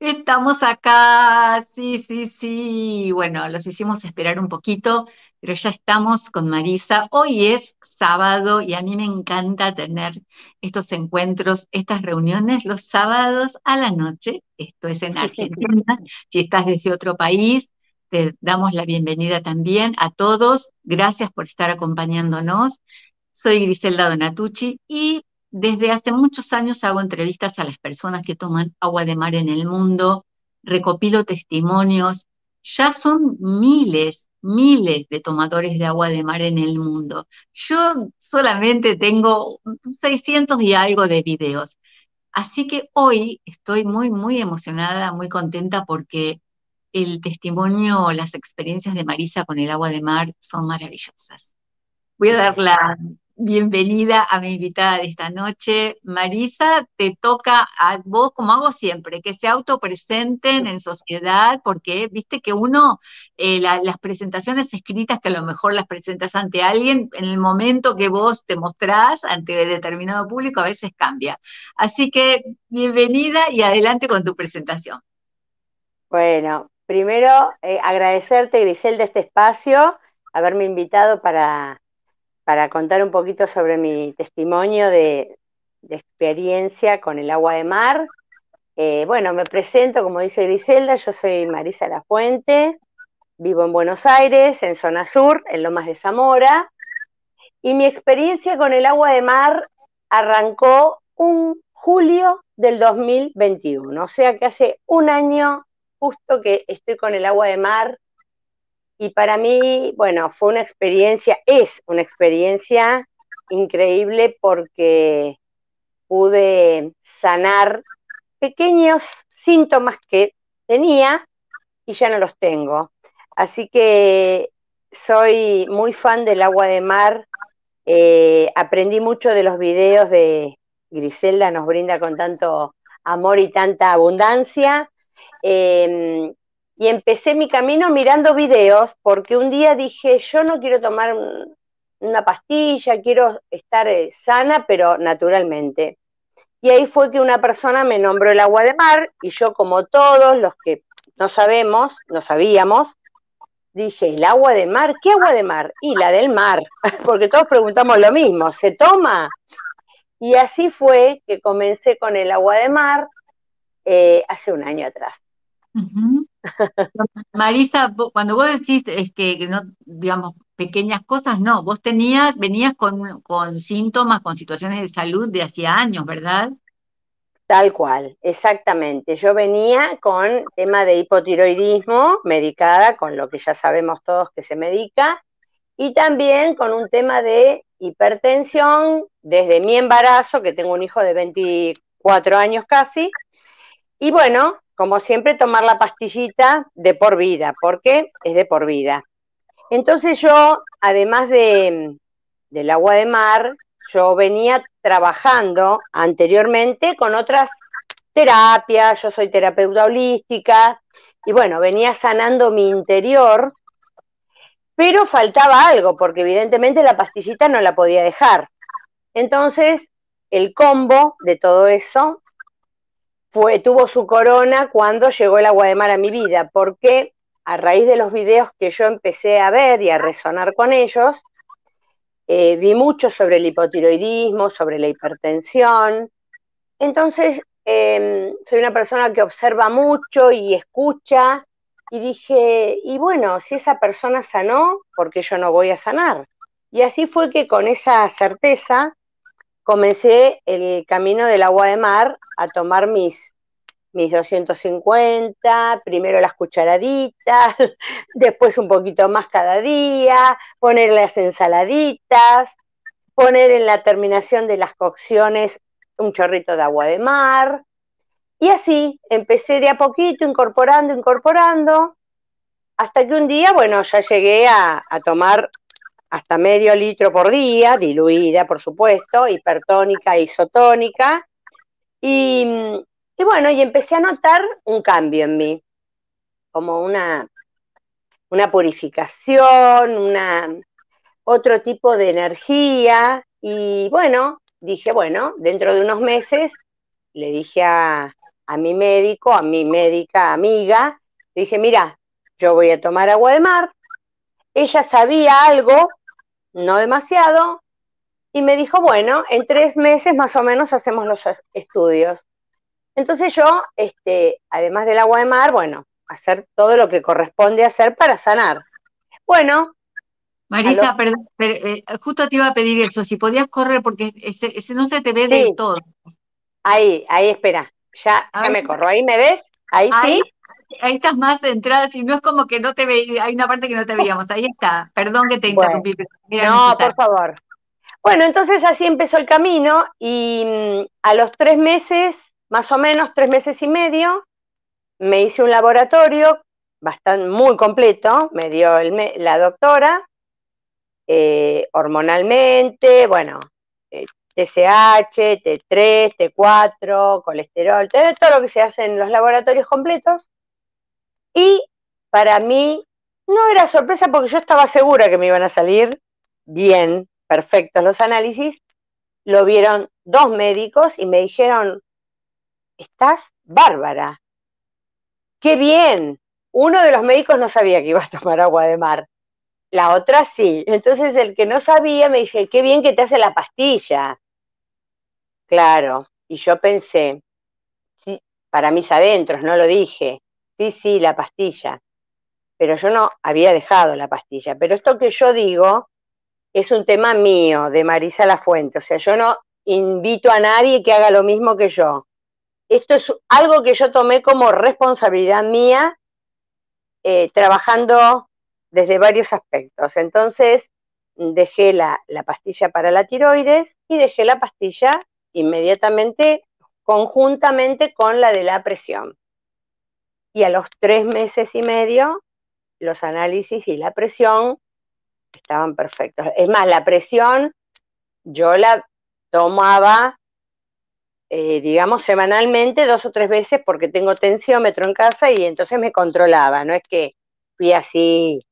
Estamos acá, sí, sí, sí. Bueno, los hicimos esperar un poquito, pero ya estamos con Marisa. Hoy es sábado y a mí me encanta tener estos encuentros, estas reuniones los sábados a la noche. Esto es en Argentina. Si estás desde otro país, te damos la bienvenida también a todos. Gracias por estar acompañándonos. Soy Griselda Donatucci y desde hace muchos años hago entrevistas a las personas que toman agua de mar en el mundo, recopilo testimonios. Ya son miles, miles de tomadores de agua de mar en el mundo. Yo solamente tengo 600 y algo de videos. Así que hoy estoy muy, muy emocionada, muy contenta porque el testimonio, las experiencias de Marisa con el agua de mar son maravillosas. Voy a dar la bienvenida a mi invitada de esta noche. Marisa, te toca a vos, como hago siempre, que se autopresenten en sociedad, porque viste que uno, eh, las presentaciones escritas, que a lo mejor las presentas ante alguien, en el momento que vos te mostrás ante determinado público, a veces cambia. Así que bienvenida y adelante con tu presentación. Bueno, primero eh, agradecerte, Grisel, de este espacio, haberme invitado para para contar un poquito sobre mi testimonio de, experiencia con el agua de mar. Eh, bueno, me presento, como dice Griselda, yo soy Marisa La Fuente, vivo en Buenos Aires, en zona sur, en Lomas de Zamora, y mi experiencia con el agua de mar arrancó un julio del 2021, o sea que hace un año justo que estoy con el agua de mar y para mí, bueno, fue una experiencia, es una experiencia increíble porque pude sanar pequeños síntomas que tenía y ya no los tengo. Así que soy muy fan del agua de mar. Eh, aprendí mucho de los videos de Griselda, nos brinda con tanto amor y tanta abundancia. Em, y empecé mi camino mirando videos porque un día dije, yo no quiero tomar una pastilla, quiero estar eh, sana, pero naturalmente. Y ahí fue que una persona me nombró el agua de mar y yo como todos los que no sabemos, no sabíamos, dije, ¿el agua de mar? ¿Qué agua de mar? Y la del mar, porque todos preguntamos lo mismo, ¿se toma? Y así fue que comencé con el agua de mar eh, hace un año atrás. Marisa, cuando vos decís es que no, digamos, pequeñas cosas, no, vos tenías, venías con, con síntomas, con situaciones de salud de hacía años, ¿verdad? Tal cual, exactamente. Yo venía con tema de hipotiroidismo, medicada con lo que ya sabemos todos que se medica, y también con un tema de hipertensión desde mi embarazo, que tengo un hijo de 24 años casi, y bueno, como siempre, tomar la pastillita de por vida, porque es de por vida. Entonces yo, además de, del agua de mar, yo venía trabajando anteriormente con otras terapias, yo soy terapeuta holística, y bueno, venía sanando mi interior, pero faltaba algo, porque evidentemente la pastillita no la podía dejar. Entonces, el combo de todo eso tuvo su corona cuando llegó el agua de mar a mi vida, porque a raíz de los videos que yo empecé a ver y a resonar con ellos, eh, vi mucho sobre el hipotiroidismo, sobre la hipertensión. Entonces, em, soy una persona que observa mucho y escucha, y dije, y bueno, si esa persona sanó, ¿por qué yo no voy a sanar? Y así fue que con esa certeza comencé el camino del agua de mar a tomar mis, mis 250, primero las cucharaditas, después un poquito más cada día, poner las ensaladitas, poner en la terminación de las cocciones un chorrito de agua de mar. Y así empecé de a poquito, incorporando, incorporando, hasta que un día, bueno, ya llegué a, a tomar hasta medio litro por día, diluida, por supuesto, hipertónica, isotónica. Y, bueno, y empecé a notar un cambio en mí, como una, una purificación, una, otro tipo de energía. Y bueno, dije, bueno, dentro de unos meses le dije a, a mi médico, a mi médica amiga, dije, mira, yo voy a tomar agua de mar. Ella sabía algo, no demasiado, y me dijo, bueno, en tres meses más o menos hacemos los estudios. Entonces yo, este, además del agua de mar, bueno, hacer todo lo que corresponde hacer para sanar. Bueno. Marisa, perdón, eh, justo te iba a pedir eso, si podías correr porque ese, no se te ve del todo. Ahí, ahí, espera, ya, ya me corro, ahí me ves, ahí, sí. Ahí estás más centrada, si no es como que no te veía, hay una parte que no te veíamos, ahí está, perdón que te interrumpí. no, por favor. Bueno, entonces así empezó el camino y mm, a los tres meses, más o menos tres meses y medio, me hice un laboratorio bastante muy completo, me dio la doctora, eh, hormonalmente, bueno, TSH, T3, T4, colesterol, todo lo que se hace en los laboratorios completos. Para mí no era sorpresa porque yo estaba segura que me iban a salir bien, perfectos los análisis. Lo vieron dos médicos y me dijeron, estás bárbara, qué bien. Uno de los médicos no sabía que iba a tomar agua de mar, la otra sí. Entonces el que no sabía me dice, qué bien que te hace la pastilla. Claro, y yo pensé, sí, para mis adentros, no lo dije, sí, sí, la pastilla. Pero yo no había dejado la pastilla. Pero esto que yo digo es un tema mío, de Marisa La Fuente. O sea, yo no invito a nadie que haga lo mismo que yo esto es algo que yo tomé como responsabilidad mía, eh, trabajando desde varios aspectos. Entonces, dejé la, pastilla para la tiroides y dejé la pastilla inmediatamente, conjuntamente con la de la presión. Y a los tres meses y medio, los análisis y la presión estaban perfectos. Es más, la presión yo la tomaba eh, digamos, semanalmente, dos o tres veces, porque tengo tensiómetro en casa y entonces me controlaba, no es que fui así,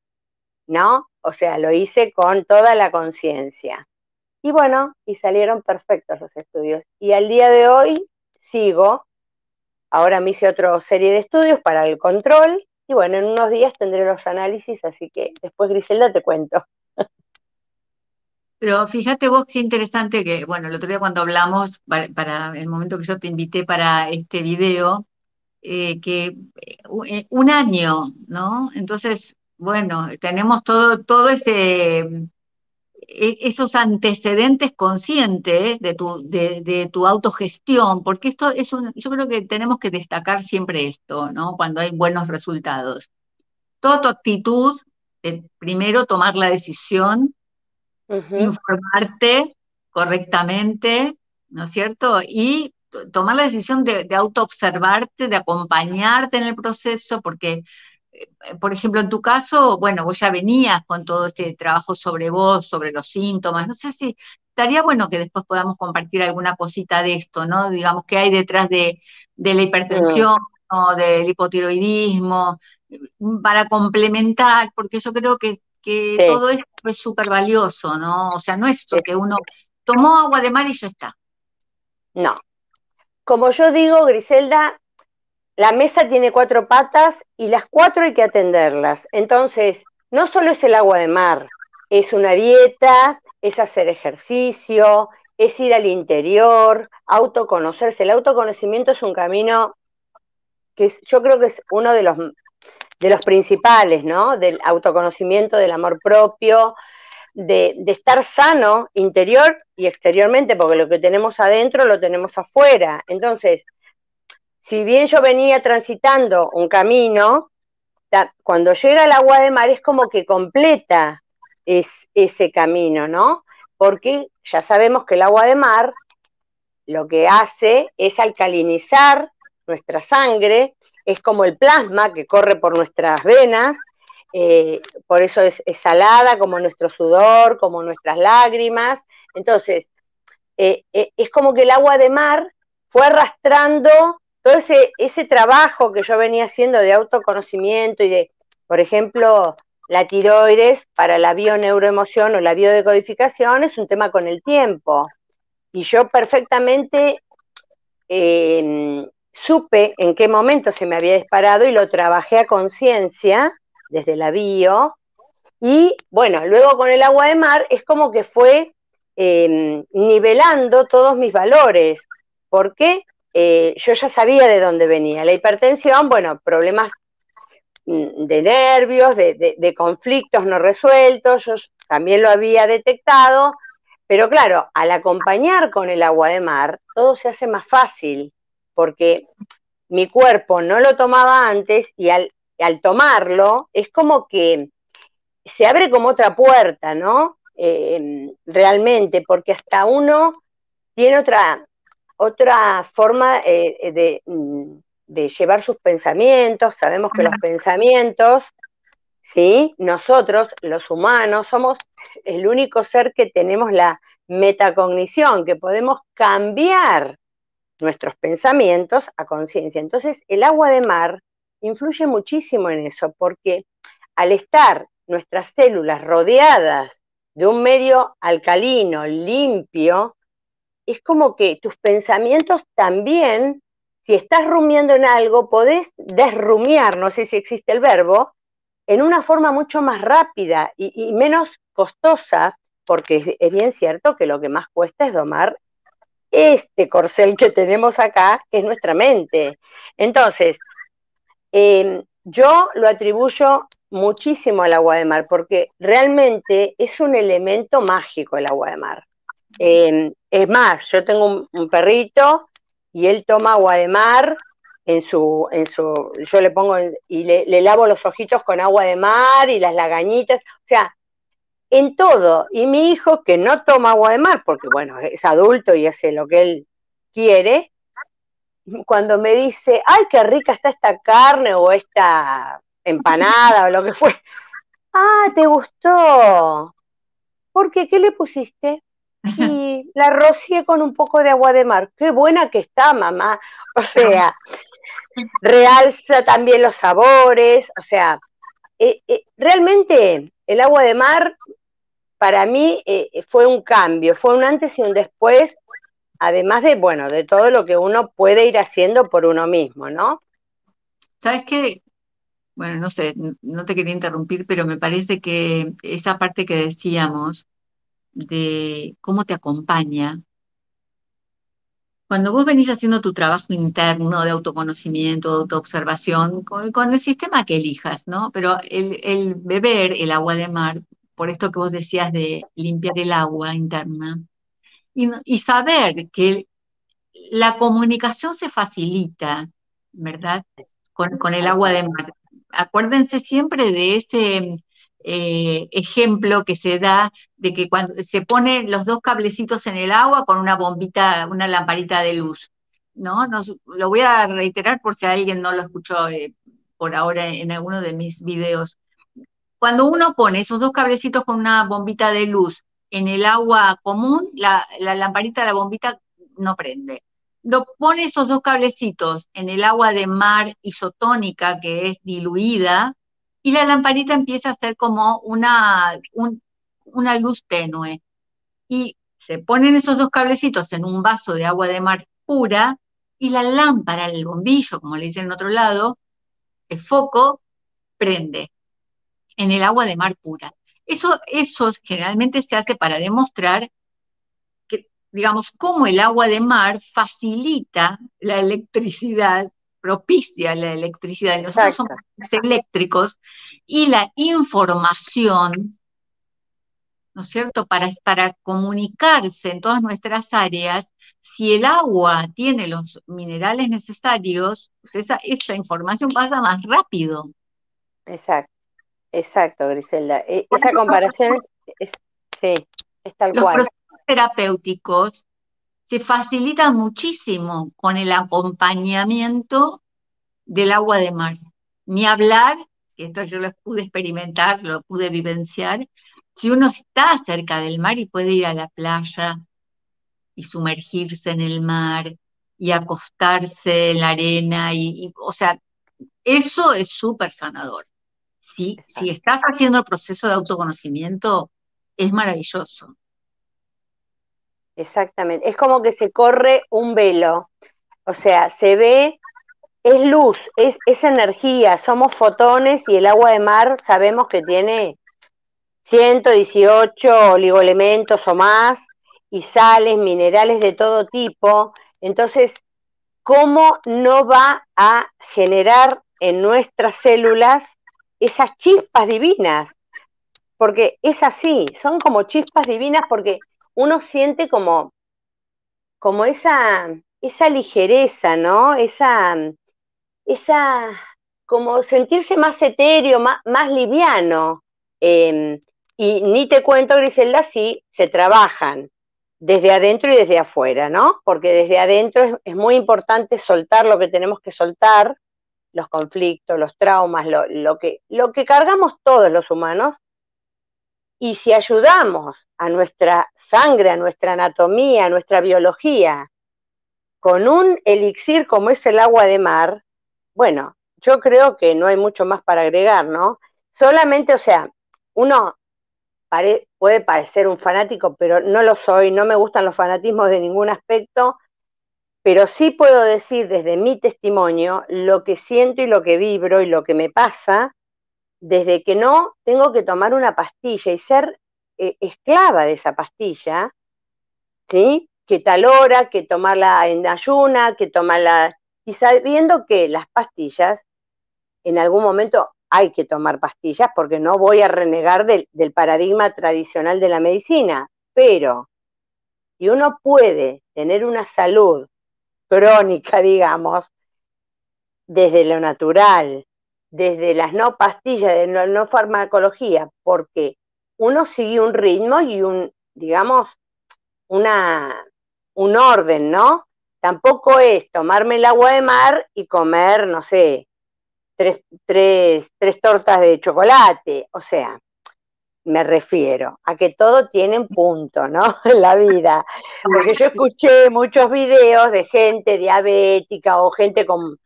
¿no? O sea, lo hice con toda la conciencia. Y bueno, y salieron perfectos los estudios. Y al día de hoy sigo, ahora me hice otra serie de estudios para el control, y bueno, en unos días tendré los análisis, así que después Griselda te cuento. Pero fíjate vos qué interesante que, bueno, el otro día cuando hablamos, para, el momento que yo te invité para este video, eh, que eh, un año, ¿no? Entonces, bueno, tenemos todo, todo ese, esos antecedentes conscientes de tu, de, de, tu autogestión, porque esto es un, yo creo que tenemos que destacar siempre esto, ¿no? Cuando hay buenos resultados. Toda tu actitud, primero tomar la decisión informarte correctamente, ¿no es cierto? Y tomar la decisión de, de autoobservarte, de acompañarte en el proceso, porque, por ejemplo, en tu caso, bueno, vos ya venías con todo este trabajo sobre vos, sobre los síntomas, no sé si estaría bueno que después podamos compartir alguna cosita de esto, ¿no? Digamos, qué hay detrás de, de la hipertensión o del hipotiroidismo, para complementar, porque yo creo que que todo esto es súper valioso, ¿no? O sea, no es que uno tomó agua de mar y ya está. No. Como yo digo, Griselda, la mesa tiene cuatro patas y las cuatro hay que atenderlas. Entonces, no solo es el agua de mar, es una dieta, es hacer ejercicio, es ir al interior, autoconocerse. El autoconocimiento es un camino que yo creo que es uno de los de principales, ¿no? Del autoconocimiento, del amor propio, de, estar sano interior y exteriormente, porque lo que tenemos adentro lo tenemos afuera. Entonces, si bien yo venía transitando un camino, cuando llega el agua de mar es como que completa es, ese camino, ¿no? Porque ya sabemos que el agua de mar lo que hace es alcalinizar nuestra sangre, es como el plasma que corre por nuestras venas, eh, por eso es, salada como nuestro sudor, como nuestras lágrimas. Entonces, eh, eh, es como que el agua de mar fue arrastrando todo ese, trabajo que yo venía haciendo de autoconocimiento y de, por ejemplo, la tiroides para la bioneuroemoción o la biodecodificación es un tema con el tiempo. Y yo perfectamente supe en qué momento se me había disparado y lo trabajé a conciencia desde la bio. Y bueno, luego con el agua de mar es como que fue em, nivelando todos mis valores, porque eh, yo ya sabía de dónde venía. La hipertensión, bueno, problemas mm, de nervios, de conflictos no resueltos, yo también lo había detectado, pero claro, al acompañar con el agua de mar, todo se hace más fácil, porque mi cuerpo no lo tomaba antes y al, tomarlo es como que se abre como otra puerta, ¿no? Eh, realmente, porque hasta uno tiene otra, otra forma eh, mm, de, llevar sus pensamientos. Sabemos que los pensamientos, ¿sí? Nosotros, los humanos, somos el único ser que tenemos la metacognición, que podemos cambiar nuestros pensamientos a conciencia. Entonces, el agua de mar influye muchísimo en eso, porque al estar nuestras células rodeadas de un medio alcalino, limpio, es como que tus pensamientos también, si estás rumiando en algo, podés desrumiar, no sé si existe el verbo, en una forma mucho más rápida y, menos costosa, porque es bien cierto que lo que más cuesta es domar este corcel que tenemos acá, que es nuestra mente. Entonces, em, yo lo atribuyo muchísimo al agua de mar, porque realmente es un elemento mágico el agua de mar. Em, es más, yo tengo un, perrito y él toma agua de mar en su, en su, yo le pongo y le, le, lavo los ojitos con agua de mar y las lagañitas, o sea, en todo. Y mi hijo, que no toma agua de mar, porque bueno, es adulto y hace lo que él quiere, cuando me dice, ay, qué rica está esta carne o esta empanada o lo que fue, ah, ¿te gustó? ¿Por qué? ¿Qué le pusiste? Y la rocié con un poco de agua de mar. Qué buena que está, mamá. O sea, realza también los sabores. O sea, eh, eh, realmente el agua de mar para mí eh, fue un cambio, fue un antes y un después, además de, bueno, de todo lo que uno puede ir haciendo por uno mismo, ¿no? ¿Sabes qué? Bueno, no sé, no te quería interrumpir, pero me parece que esa parte que decíamos de cómo te acompaña, cuando vos venís haciendo tu trabajo interno de autoconocimiento, de autoobservación, con, el sistema que elijas, ¿no? Pero el, beber el agua de mar por esto que vos decías de limpiar el agua interna, y, saber que la comunicación se facilita, ¿verdad? Con, el agua de mar. Acuérdense siempre de ese eh, ejemplo que se da de que cuando se ponen los dos cablecitos en el agua con una bombita, una lamparita de luz. ¿no? lo voy a reiterar por si alguien no lo escuchó eh, por ahora en alguno de mis videos. Cuando uno pone esos dos cablecitos con una bombita de luz en el agua común, la, lamparita de la bombita no prende. Lo pone esos dos cablecitos en el agua de mar isotónica que es diluida y la lamparita empieza a ser como una, una luz tenue. Y se ponen esos dos cablecitos en un vaso de agua de mar pura y la lámpara, el bombillo, como le dicen en otro lado, el foco, prende en el agua de mar pura. Eso, eso generalmente se hace para demostrar que, digamos, cómo el agua de mar facilita la electricidad, propicia la electricidad. Nosotros somos eléctricos y la información, ¿no es cierto?, para, para comunicarse en todas nuestras áreas, si el agua tiene los minerales necesarios, pues esa, esa información pasa más rápido. Exacto. Exacto, Griselda. E, esa comparación es, sí, es tal los cual. Los procesos terapéuticos se facilitan muchísimo con el acompañamiento del agua de mar. Ni hablar, esto yo lo pude experimentar, lo pude vivenciar, si uno está cerca del mar y puede ir a la playa y sumergirse en el mar y acostarse en la arena, y o sea, eso es súper sanador si, estás haciendo el proceso de autoconocimiento, es maravilloso. Exactamente, es como que se corre un velo, o sea, se ve es luz, es, es energía, somos fotones y el agua de mar sabemos que tiene 118 oligoelementos o más y sales, minerales de todo tipo. Entonces, ¿cómo no va a generar en nuestras células esas chispas divinas? Porque es así, son como chispas divinas porque uno siente como, como esa, esa ligereza, ¿no? Esa, esa, como sentirse más etéreo, más, más liviano. Em, y ni te cuento, Griselda, si se trabajan desde adentro y desde afuera, ¿no? Porque desde adentro es, muy importante soltar lo que tenemos que soltar, los conflictos, los traumas, lo, que, lo que cargamos todos los humanos. Y si ayudamos a nuestra sangre, a nuestra anatomía, a nuestra biología, con un elixir como es el agua de mar, bueno, yo creo que no hay mucho más para agregar, ¿no? Solamente, o sea, uno puede parecer un fanático, pero no lo soy, no me gustan los fanatismos de ningún aspecto, pero sí puedo decir desde mi testimonio lo que siento y lo que vibro y lo que me pasa desde que no tengo que tomar una pastilla y ser eh, esclava de esa pastilla, ¿sí? Que tal hora, que tomarla en ayuna, que tomarla, y sabiendo que las pastillas en algún momento hay que tomar pastillas porque no voy a renegar del, paradigma tradicional de la medicina, pero si uno puede tener una salud crónica, digamos, desde lo natural, desde las no pastillas, de no, no farmacología, porque uno sigue un ritmo y un, digamos, una, un orden, ¿no? Tampoco es tomarme el agua de mar y comer, no sé, tres, tres, tres tortas de chocolate, o sea, me refiero a que todo tiene un punto, ¿no? En la vida. Porque yo escuché muchos videos de gente diabética o gente con,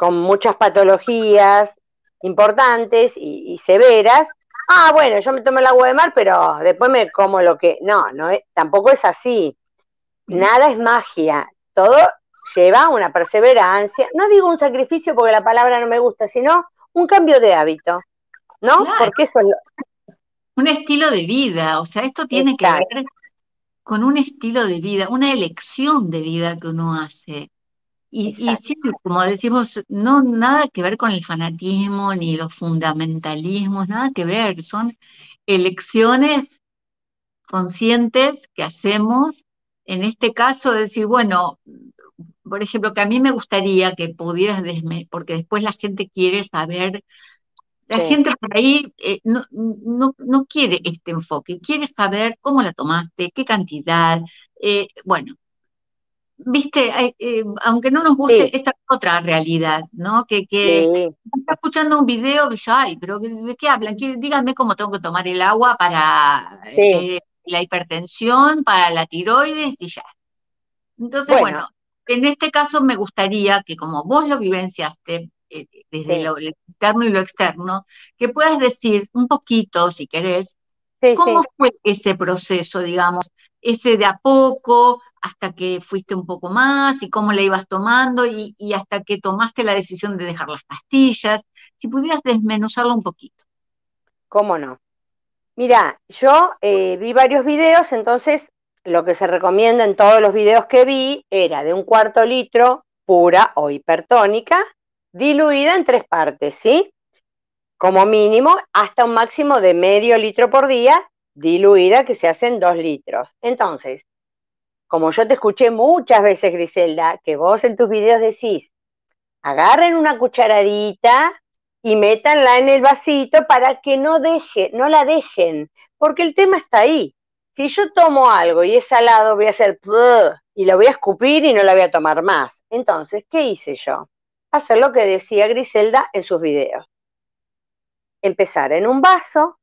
muchas patologías importantes y, severas. Ah, bueno, yo me tomo el agua de mar, pero después me como lo que... No, no tampoco es así. Nada es magia. Todo lleva una perseverancia, no digo un sacrificio porque la palabra no me gusta, sino un cambio de hábito, ¿no? Porque eso es Un estilo de vida, o sea, esto tiene que ver con un estilo de vida, una elección de vida que uno hace. Y, y sí, como decimos, no nada que ver con el fanatismo ni los fundamentalismos, nada que ver, son elecciones conscientes que hacemos, en este caso decir, bueno, por ejemplo, que a mí me gustaría que pudieras, porque después la gente quiere saber, la gente por ahí eh, no, no, quiere este enfoque, quiere saber cómo la tomaste, qué cantidad, eh, bueno, viste, eh, aunque no nos guste, esta otra realidad, ¿no? Que, que está escuchando un video, dice, ay, pero ¿de qué hablan? Díganme cómo tengo que tomar el agua para la hipertensión, para la tiroides y ya. Entonces, bueno. en este caso me gustaría que como vos lo vivenciaste eh, desde lo, interno y lo externo, que puedas decir un poquito, si querés, cómo fue ese proceso, digamos, ese de a poco, hasta que fuiste un poco más y cómo le ibas tomando y, hasta que tomaste la decisión de dejar las pastillas, si pudieras desmenuzarlo un poquito. ¿Cómo no? Mira, yo eh, vi varios videos, entonces lo que se recomienda en todos los videos que vi era de un cuarto litro pura o hipertónica, diluida en tres partes, ¿sí? Como mínimo, hasta un máximo de medio litro por día, diluida que se hacen dos litros. Entonces, como yo te escuché muchas veces, Griselda, que vos en tus videos decís, agarren una cucharadita y métanla en el vasito para que no deje, no la dejen, porque el tema está ahí si yo tomo algo y es salado, voy a hacer y lo voy a escupir y no la voy a tomar más. Entonces, ¿qué hice yo? Hacer lo que decía Griselda en sus videos. Empezar en un vaso,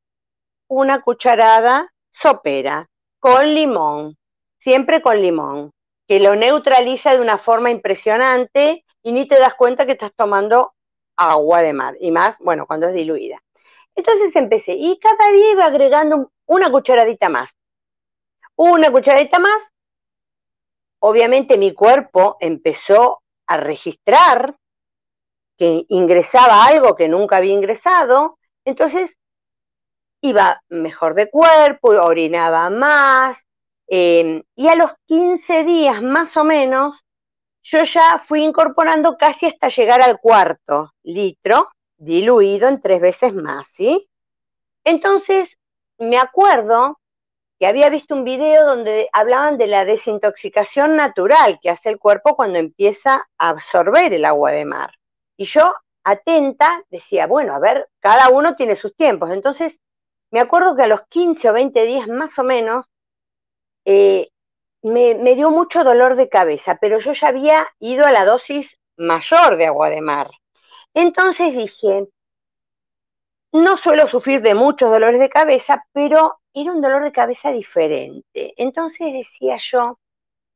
una cucharada sopera con limón, siempre con limón, que lo neutraliza de una forma impresionante y ni te das cuenta que estás tomando agua de mar, y más, bueno, cuando es diluida. Entonces empecé, y cada día iba agregando una cucharadita más una cucharadita más. Obviamente mi cuerpo empezó a registrar que ingresaba algo que nunca había ingresado, entonces iba mejor de cuerpo, orinaba más, em, y a los 15 días más o menos, yo ya fui incorporando casi hasta llegar al cuarto litro, diluido en tres veces más, ¿sí? Entonces, me acuerdo que había visto un video donde hablaban de la desintoxicación natural que hace el cuerpo cuando empieza a absorber el agua de mar. Y yo, atenta, decía, bueno, a ver, cada uno tiene sus tiempos. Entonces, me acuerdo que a los 15 o 20 días más o menos, eh, me, me dio mucho dolor de cabeza, pero yo ya había ido a la dosis mayor de agua de mar. Entonces dije, no suelo sufrir de muchos dolores de cabeza, pero era un dolor de cabeza diferente. Entonces decía yo,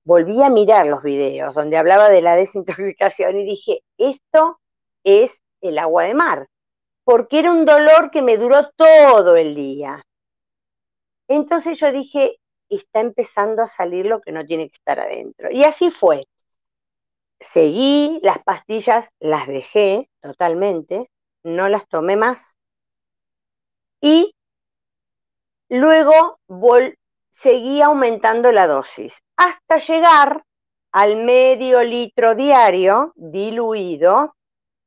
volví a mirar los videos donde hablaba de la desintoxicación y dije, esto es el agua de mar, porque era un dolor que me duró todo el día. Entonces yo dije, está empezando a salir lo que no tiene que estar adentro. Y así fue. Seguí, las pastillas las dejé totalmente, no las tomé más y luego seguí aumentando la dosis hasta llegar al medio litro diario diluido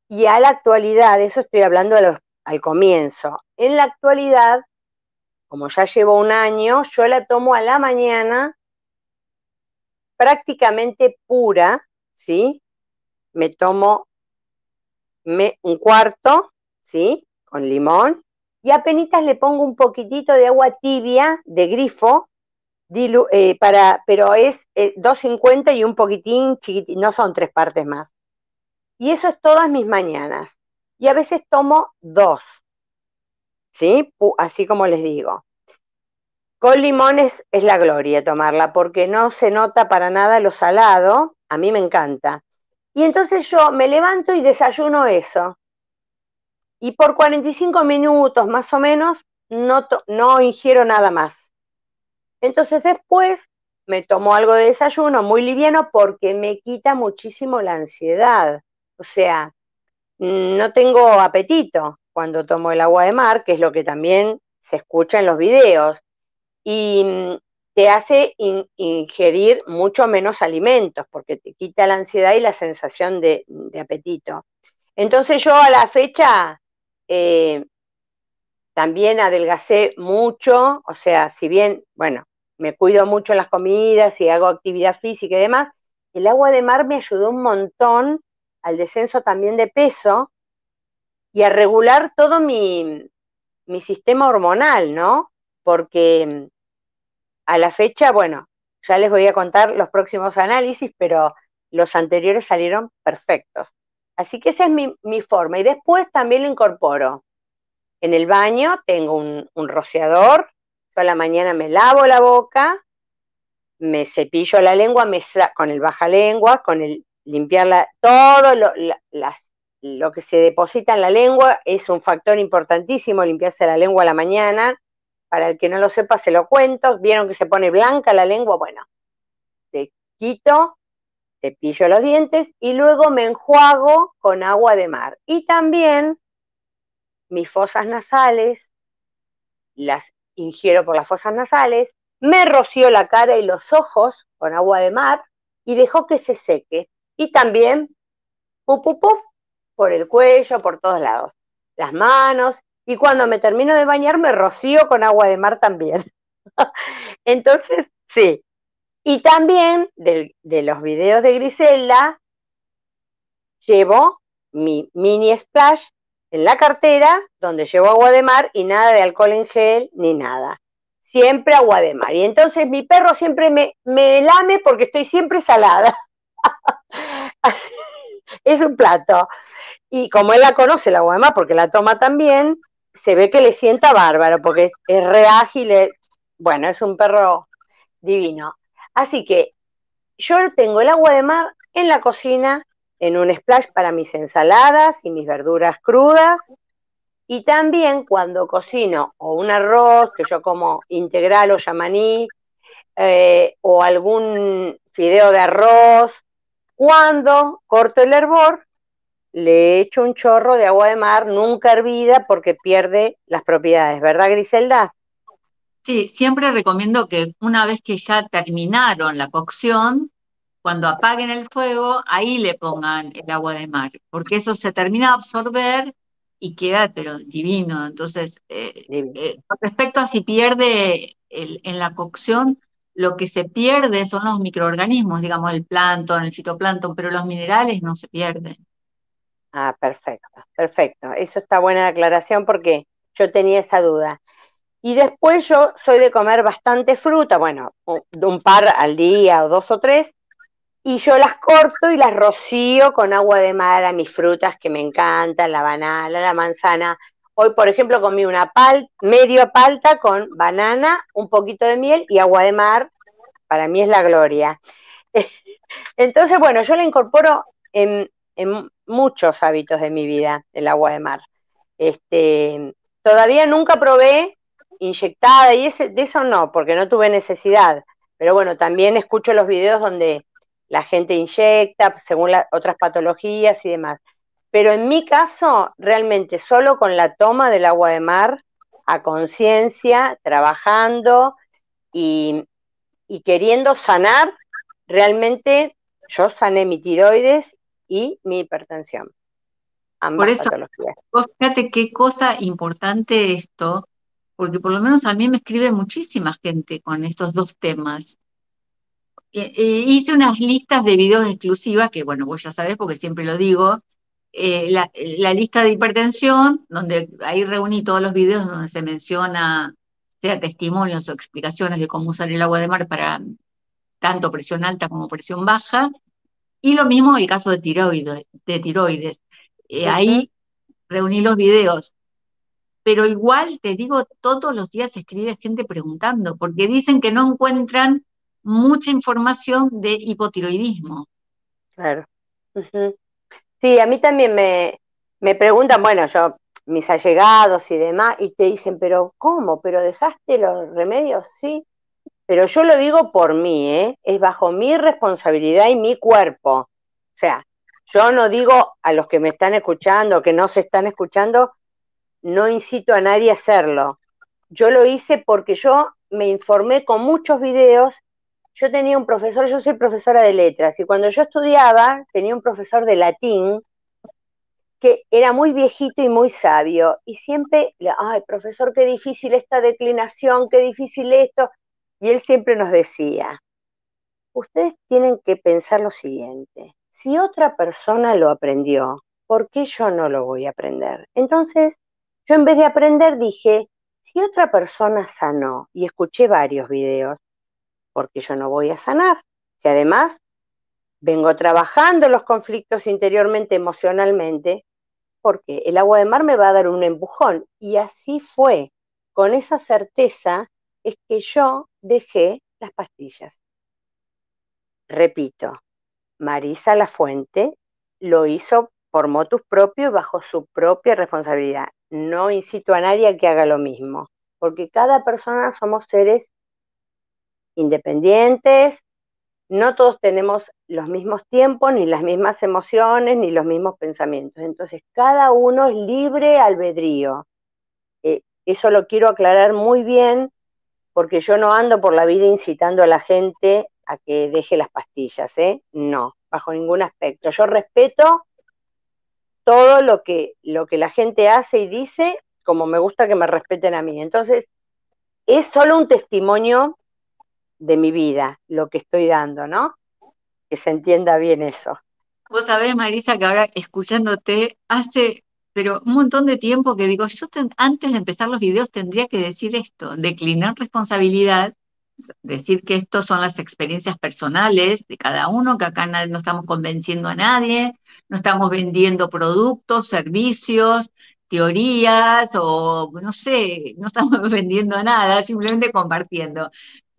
y a la actualidad, eso estoy hablando al comienzo, en la actualidad, como ya llevo un año, yo la tomo a la mañana prácticamente pura, ¿sí? Me tomo un cuarto, ¿sí? Con limón y apenas le pongo un poquitito de agua tibia de grifo, eh, para, pero es 2.50 eh, y un poquitín chiquitín, no son tres partes más. Y eso es todas mis mañanas. Y a veces tomo dos, ¿sí? Así como les digo. Con limones es la gloria tomarla, porque no se nota para nada lo salado, a mí me encanta. Y entonces yo me levanto y desayuno eso y por 45 minutos más o menos no, no ingiero nada más. Entonces después me tomo algo de desayuno muy liviano porque me quita muchísimo la ansiedad. O sea, no tengo apetito cuando tomo el agua de mar, que es lo que también se escucha en los videos. Y mm, te hace ingerir mucho menos alimentos porque te quita la ansiedad y la sensación de apetito. Entonces yo a la fecha eh, también adelgacé mucho, o sea, si bien, bueno, me cuido mucho en las comidas y hago actividad física y demás, el agua de mar me ayudó un montón al descenso también de peso y a regular todo mi, mi sistema hormonal, ¿no? Porque a la fecha, bueno, ya les voy a contar los próximos análisis, pero los anteriores salieron perfectos. Así que esa es mi, forma. Y después también lo incorporo. En el baño tengo un, rociador. Yo a la mañana me lavo la boca, me cepillo la lengua me con el baja lengua, con el limpiarla, todo lo, lo que se deposita en la lengua es un factor importantísimo, limpiarse la lengua a la mañana. Para el que no lo sepa, se lo cuento. ¿Vieron que se pone blanca la lengua? Bueno, te quito cepillo los dientes y luego me enjuago con agua de mar. Y también mis fosas nasales, las ingiero por las fosas nasales, me roció la cara y los ojos con agua de mar y dejo que se seque. Y también, puf, por el cuello, por todos lados. Las manos. Y cuando me termino de bañar, me rocío con agua de mar también. Entonces, sí, y también de los videos de Grisela, llevo mi mini splash en la cartera, donde llevo agua de mar y nada de alcohol en gel ni nada. Siempre agua de mar. Y entonces mi perro siempre me, me lame porque estoy siempre salada. es un plato. Y como él la conoce, la mar, porque la toma también, se ve que le sienta bárbaro, porque es, es re ágil. bueno, es un perro divino. Así que yo tengo el agua de mar en la cocina, en un splash para mis ensaladas y mis verduras crudas. Y también cuando cocino o un arroz que yo como integral o yamaní, eh, o algún fideo de arroz, cuando corto el hervor, le echo un chorro de agua de mar, nunca hervida, porque pierde las propiedades, ¿verdad, Griselda? Sí, siempre recomiendo que una vez que ya terminaron la cocción, cuando apaguen el fuego, ahí le pongan el agua de mar, porque eso se termina de absorber y queda, pero divino. Entonces, eh, eh, con respecto a si pierde en la cocción, lo que se pierde son los microorganismos, digamos, el plancton, el fitoplancton, pero los minerales no se pierden. Ah, perfecto, perfecto. Eso está buena aclaración porque yo tenía esa duda. Y después yo soy de comer bastante fruta, bueno, un par al día o dos o tres, y yo las corto y las rocío con agua de mar a mis frutas que me encantan, la banana, la manzana. Hoy, por ejemplo, comí una pal, medio palta con banana, un poquito de miel y agua de mar. Para mí es la gloria. Entonces, bueno, yo la incorporo en, muchos hábitos de mi vida, el agua de mar. Este, todavía nunca probé inyectada y de eso no, porque no tuve necesidad. Pero bueno, también escucho los videos donde la gente inyecta según otras patologías y demás. Pero en mi caso, realmente solo con la toma del agua de mar, a conciencia, trabajando y, queriendo sanar, realmente yo sané mi tiroides y mi hipertensión. Ambas por eso, patologías. fíjate qué cosa importante esto, porque por lo menos a mí me escribe muchísima gente con estos dos temas. Eh, eh, hice unas listas de videos exclusivas, que bueno, vos ya sabés porque siempre lo digo, eh, la, lista de hipertensión, donde ahí reuní todos los videos donde se menciona, sea testimonios o explicaciones de cómo usar el agua de mar para tanto presión alta como presión baja, y lo mismo en el caso de tiroides. De tiroides. Ahí reuní los videos. Pero igual te digo, todos los días escribe gente preguntando, porque dicen que no encuentran mucha información de hipotiroidismo. Claro. Sí, a mí también me, me preguntan, bueno, yo, mis allegados y demás, y te dicen, pero ¿cómo? ¿Pero dejaste los remedios? Sí, pero yo lo digo por mí, ¿eh? es bajo mi responsabilidad y mi cuerpo. O sea, yo no digo a los que me están escuchando, que no se están escuchando, no incito a nadie a hacerlo. Yo lo hice porque yo me informé con muchos videos yo tenía un profesor, yo soy profesora de letras, y cuando yo estudiaba tenía un profesor de latín que era muy viejito y muy sabio, y siempre, ay, profesor, qué difícil esta declinación, qué difícil esto, y él siempre nos decía, ustedes tienen que pensar lo siguiente, si otra persona lo aprendió, ¿por qué yo no lo voy a aprender? Entonces, yo en vez de aprender dije, si otra persona sanó, y escuché varios videos, porque yo no voy a sanar. Si además vengo trabajando los conflictos interiormente, emocionalmente, porque el agua de mar me va a dar un empujón. Y así fue. Con esa certeza es que yo dejé las pastillas. Repito, Marisa La Fuente lo hizo por motus propio y bajo su propia responsabilidad. No incito a nadie a que haga lo mismo, porque cada persona somos seres independientes, no todos tenemos los mismos tiempos, ni las mismas emociones, ni los mismos pensamientos. Entonces, cada uno es libre albedrío. Eh, eso lo quiero aclarar muy bien, porque yo no ando por la vida incitando a la gente a que deje las pastillas, ¿eh? No, bajo ningún aspecto. Yo respeto todo lo que, lo que la gente hace y dice, como me gusta que me respeten a mí. Entonces, es solo un testimonio de mi vida, lo que estoy dando, ¿no? Que se entienda bien eso. Vos sabés, Marisa, que ahora escuchándote hace, pero un montón de tiempo que digo, yo antes de empezar los videos tendría que decir esto, declinar responsabilidad, decir que estos son las experiencias personales de cada uno, que acá no estamos convenciendo a nadie, no estamos vendiendo productos, servicios, teorías o no sé, no estamos vendiendo nada, simplemente compartiendo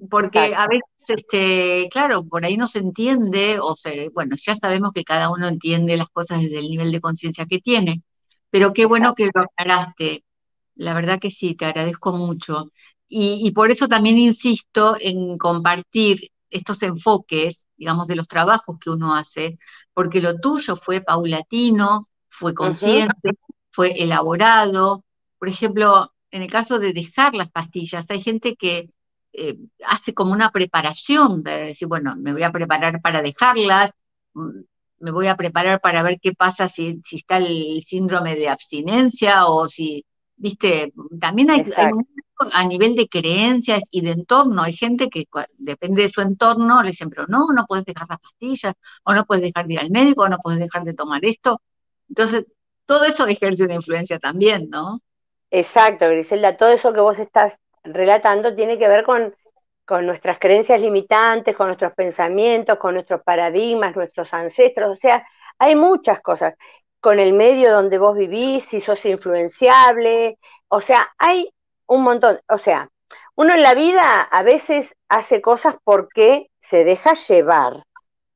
porque a veces, este, claro, por ahí no se entiende, o se, bueno, ya sabemos que cada uno entiende las cosas desde el nivel de conciencia que tiene, pero qué bueno que lo aclaraste. La verdad que sí, te agradezco mucho. Y, y por eso también insisto en compartir estos enfoques, digamos, de los trabajos que uno hace, porque lo tuyo fue paulatino, fue consciente, fue elaborado. Por ejemplo, en el caso de dejar las pastillas, hay gente que eh, hace como una preparación de decir, bueno, me voy a preparar para dejarlas, mm, me voy a preparar para ver qué pasa si, si está el síndrome de abstinencia o si, viste, también hay, a nivel de creencias y de entorno, hay gente que depende de su entorno, le dicen, pero no, no puedes dejar las pastillas, o no puedes dejar de ir al médico, o no puedes dejar de tomar esto. Entonces, todo eso ejerce una influencia también, ¿no? Exacto, Griselda, todo eso que vos estás relatando tiene que ver con, con nuestras creencias limitantes, con nuestros pensamientos, con nuestros paradigmas, nuestros ancestros, o sea, hay muchas cosas, con el medio donde vos vivís, si sos influenciable, o sea, hay un montón, o sea, uno en la vida a veces hace cosas porque se deja llevar.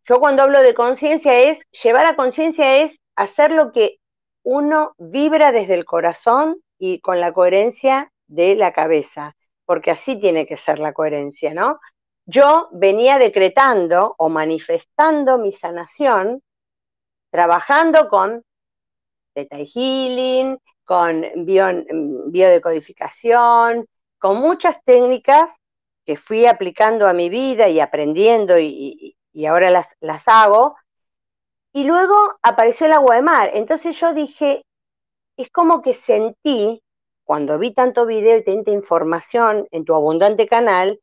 Yo cuando hablo de conciencia es, llevar a conciencia es hacer lo que uno vibra desde el corazón y con la coherencia de la cabeza, porque así tiene que ser la coherencia, ¿no? Yo venía decretando o manifestando mi sanación trabajando con Theta Healing, con biodecodificación, con muchas técnicas que fui aplicando a mi vida y aprendiendo y, y ahora las, las hago. Y luego apareció el agua de mar. Entonces yo dije, es como que sentí cuando vi tanto video y tanta información en tu abundante canal,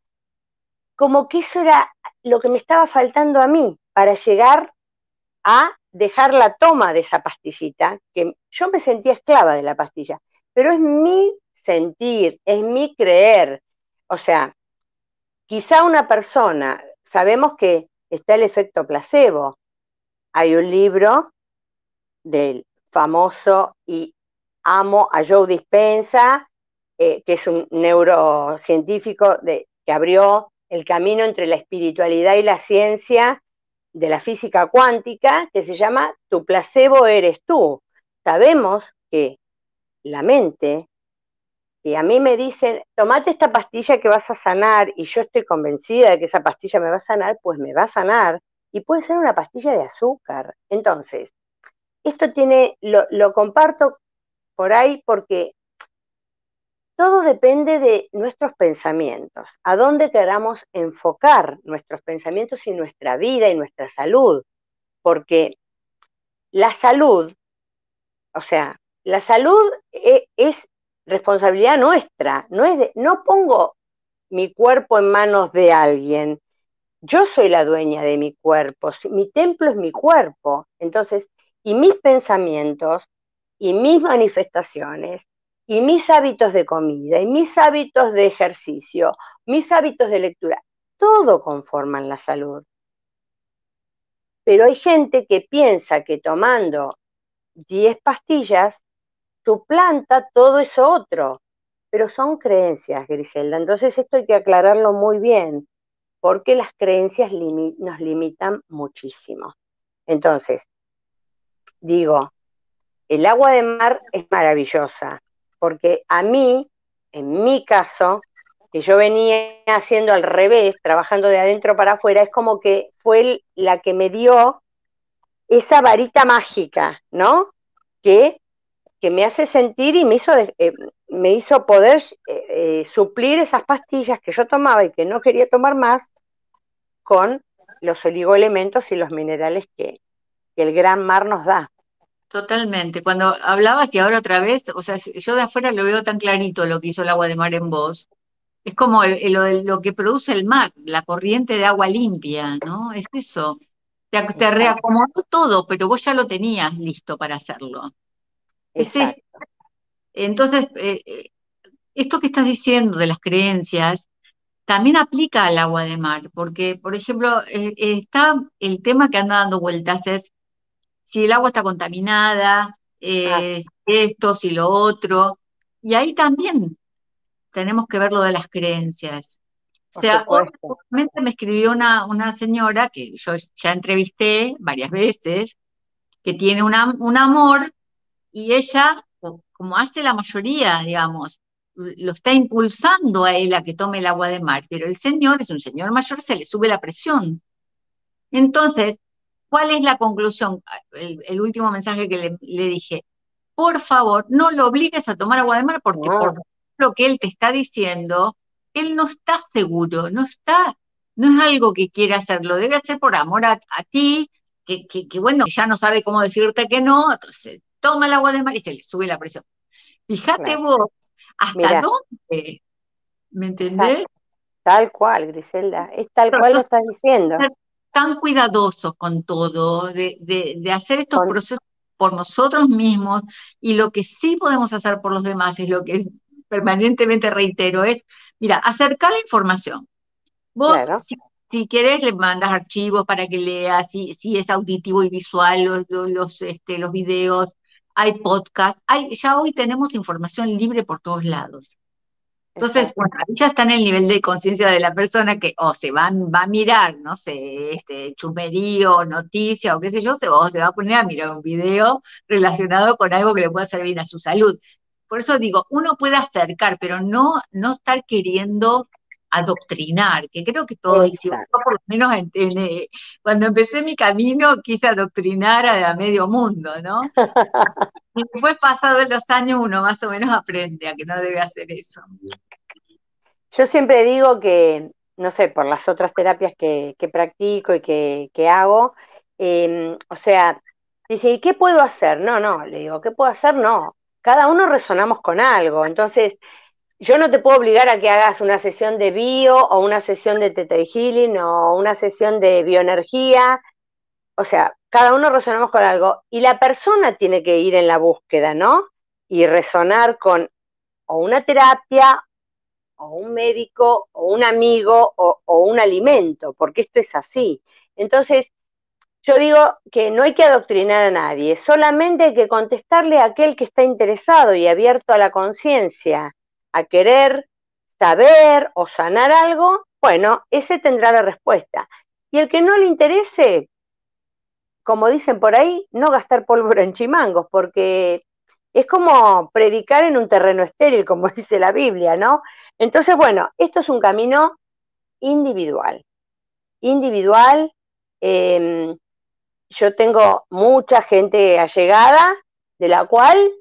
como que eso era lo que me estaba faltando a mí para llegar a dejar la toma de esa pastillita, que yo me sentía esclava de la pastilla, pero es mi sentir, es mi creer. O sea, quizá una persona, sabemos que está el efecto placebo. Hay un libro del famoso y amo a Joe Dispensa, eh, que es un neurocientífico que abrió el camino entre la espiritualidad y la ciencia de la física cuántica, que se llama Tu placebo eres tú. Sabemos que la mente, si a mí me dicen, tomate esta pastilla que vas a sanar, y yo estoy convencida de que esa pastilla me va a sanar, pues me va a sanar, y puede ser una pastilla de azúcar. Entonces, esto tiene, lo, lo comparto por ahí porque todo depende de nuestros pensamientos, a dónde queramos enfocar nuestros pensamientos y nuestra vida y nuestra salud, porque la salud, o sea, la salud e, es, responsabilidad nuestra, no es no pongo mi cuerpo en manos de alguien. Yo soy la dueña de mi cuerpo, mi templo es mi cuerpo. Entonces, y mis pensamientos y mis manifestaciones y mis hábitos de comida y mis hábitos de ejercicio, mis hábitos de lectura, todo conforman la salud. Pero hay gente que piensa que tomando 10 pastillas suplanta todo eso otro, pero son creencias, Griselda. Entonces esto hay que aclararlo muy bien, porque las creencias nos limitan muchísimo. Entonces, digo, el agua de mar es maravillosa, porque a mí, en mi caso, que yo venía haciendo al revés, trabajando de adentro para afuera, es como que fue la que me dio esa varita mágica, ¿no? Que, que me hace sentir y me hizo, eh, me hizo poder eh, eh, suplir esas pastillas que yo tomaba y que no quería tomar más con los oligoelementos y los minerales que el gran mar nos da. Totalmente. Cuando hablabas y ahora otra vez, o sea, yo de afuera lo veo tan clarito lo que hizo el agua de mar en vos. Es como lo, que produce el mar, la corriente de agua limpia, ¿no? Es eso. Te, reacomodó todo, pero vos ya lo tenías listo para hacerlo. Es Entonces, eh, eh, esto que estás diciendo de las creencias también aplica al agua de mar, porque, por ejemplo, eh, está el tema que anda dando vueltas es si el agua está contaminada, eh, esto, si lo otro. Y ahí también tenemos que ver lo de las creencias. o sea, últimamente me escribió una, una señora que yo ya entrevisté varias veces, que tiene un amor y ella, como hace la mayoría, digamos, lo está impulsando a él a que tome el agua de mar, pero el señor es un señor mayor, se le sube la presión. Entonces, ¿Cuál es la conclusión? El, último mensaje que le, dije. Por favor, no lo obligues a tomar agua de mar porque por lo que él te está diciendo, él no está seguro, no está, no es algo que quiere hacerlo, debe hacer por amor a, ti, que, que, bueno, ya no sabe cómo decirte que no, entonces toma el agua de mar y se le sube la presión. Fíjate vos, ¿hasta dónde? ¿Me entendés? Tal cual, Griselda, es tal cual lo estás diciendo tan cuidadosos con todo, de, de, hacer estos procesos por nosotros mismos y lo que sí podemos hacer por los demás es lo que permanentemente reitero, es, mira, acercar la información. Vos, si, querés, le mandas archivos para que leas, si, si es auditivo y visual, los, los, este, los videos, hay podcast, hay, ya hoy tenemos información libre por todos lados. Entonces, bueno, ya está en el nivel de conciencia de la persona que o se va, va a mirar, no sé, este chumerío, noticia o qué sé yo, se, o se va a poner a mirar un video relacionado con algo que le pueda servir a su salud. Por eso digo, uno puede acercar, pero no, no estar queriendo adoctrinar, que creo que todo por lo menos eh, cuando empecé mi camino quise adoctrinar a, medio mundo, ¿no? y después pasados los años uno más o menos aprende a que no debe hacer eso. Yo siempre digo que, no sé, por las otras terapias que, practico y que, hago, em, o sea, dice, ¿y qué puedo hacer? No, no, le digo, ¿qué puedo hacer? No, cada uno resonamos con algo, entonces yo no te puedo obligar a que hagas una sesión de bio o una sesión de teta o una sesión de bioenergía. O sea, cada uno resonamos con algo y la persona tiene que ir en la búsqueda, ¿no? Y resonar con o una terapia o un médico o un amigo o, o un alimento, porque esto es así. Entonces, yo digo que no hay que adoctrinar a nadie, solamente hay que contestarle a aquel que está interesado y abierto a la conciencia a querer saber o sanar algo, bueno, ese tendrá la respuesta. Y el que no le interese, como dicen por ahí, no gastar pólvora en chimangos, porque es como predicar en un terreno estéril, como dice la Biblia, ¿no? Entonces, bueno, esto es un camino individual. Individual. Em, yo tengo mucha gente allegada, de la cual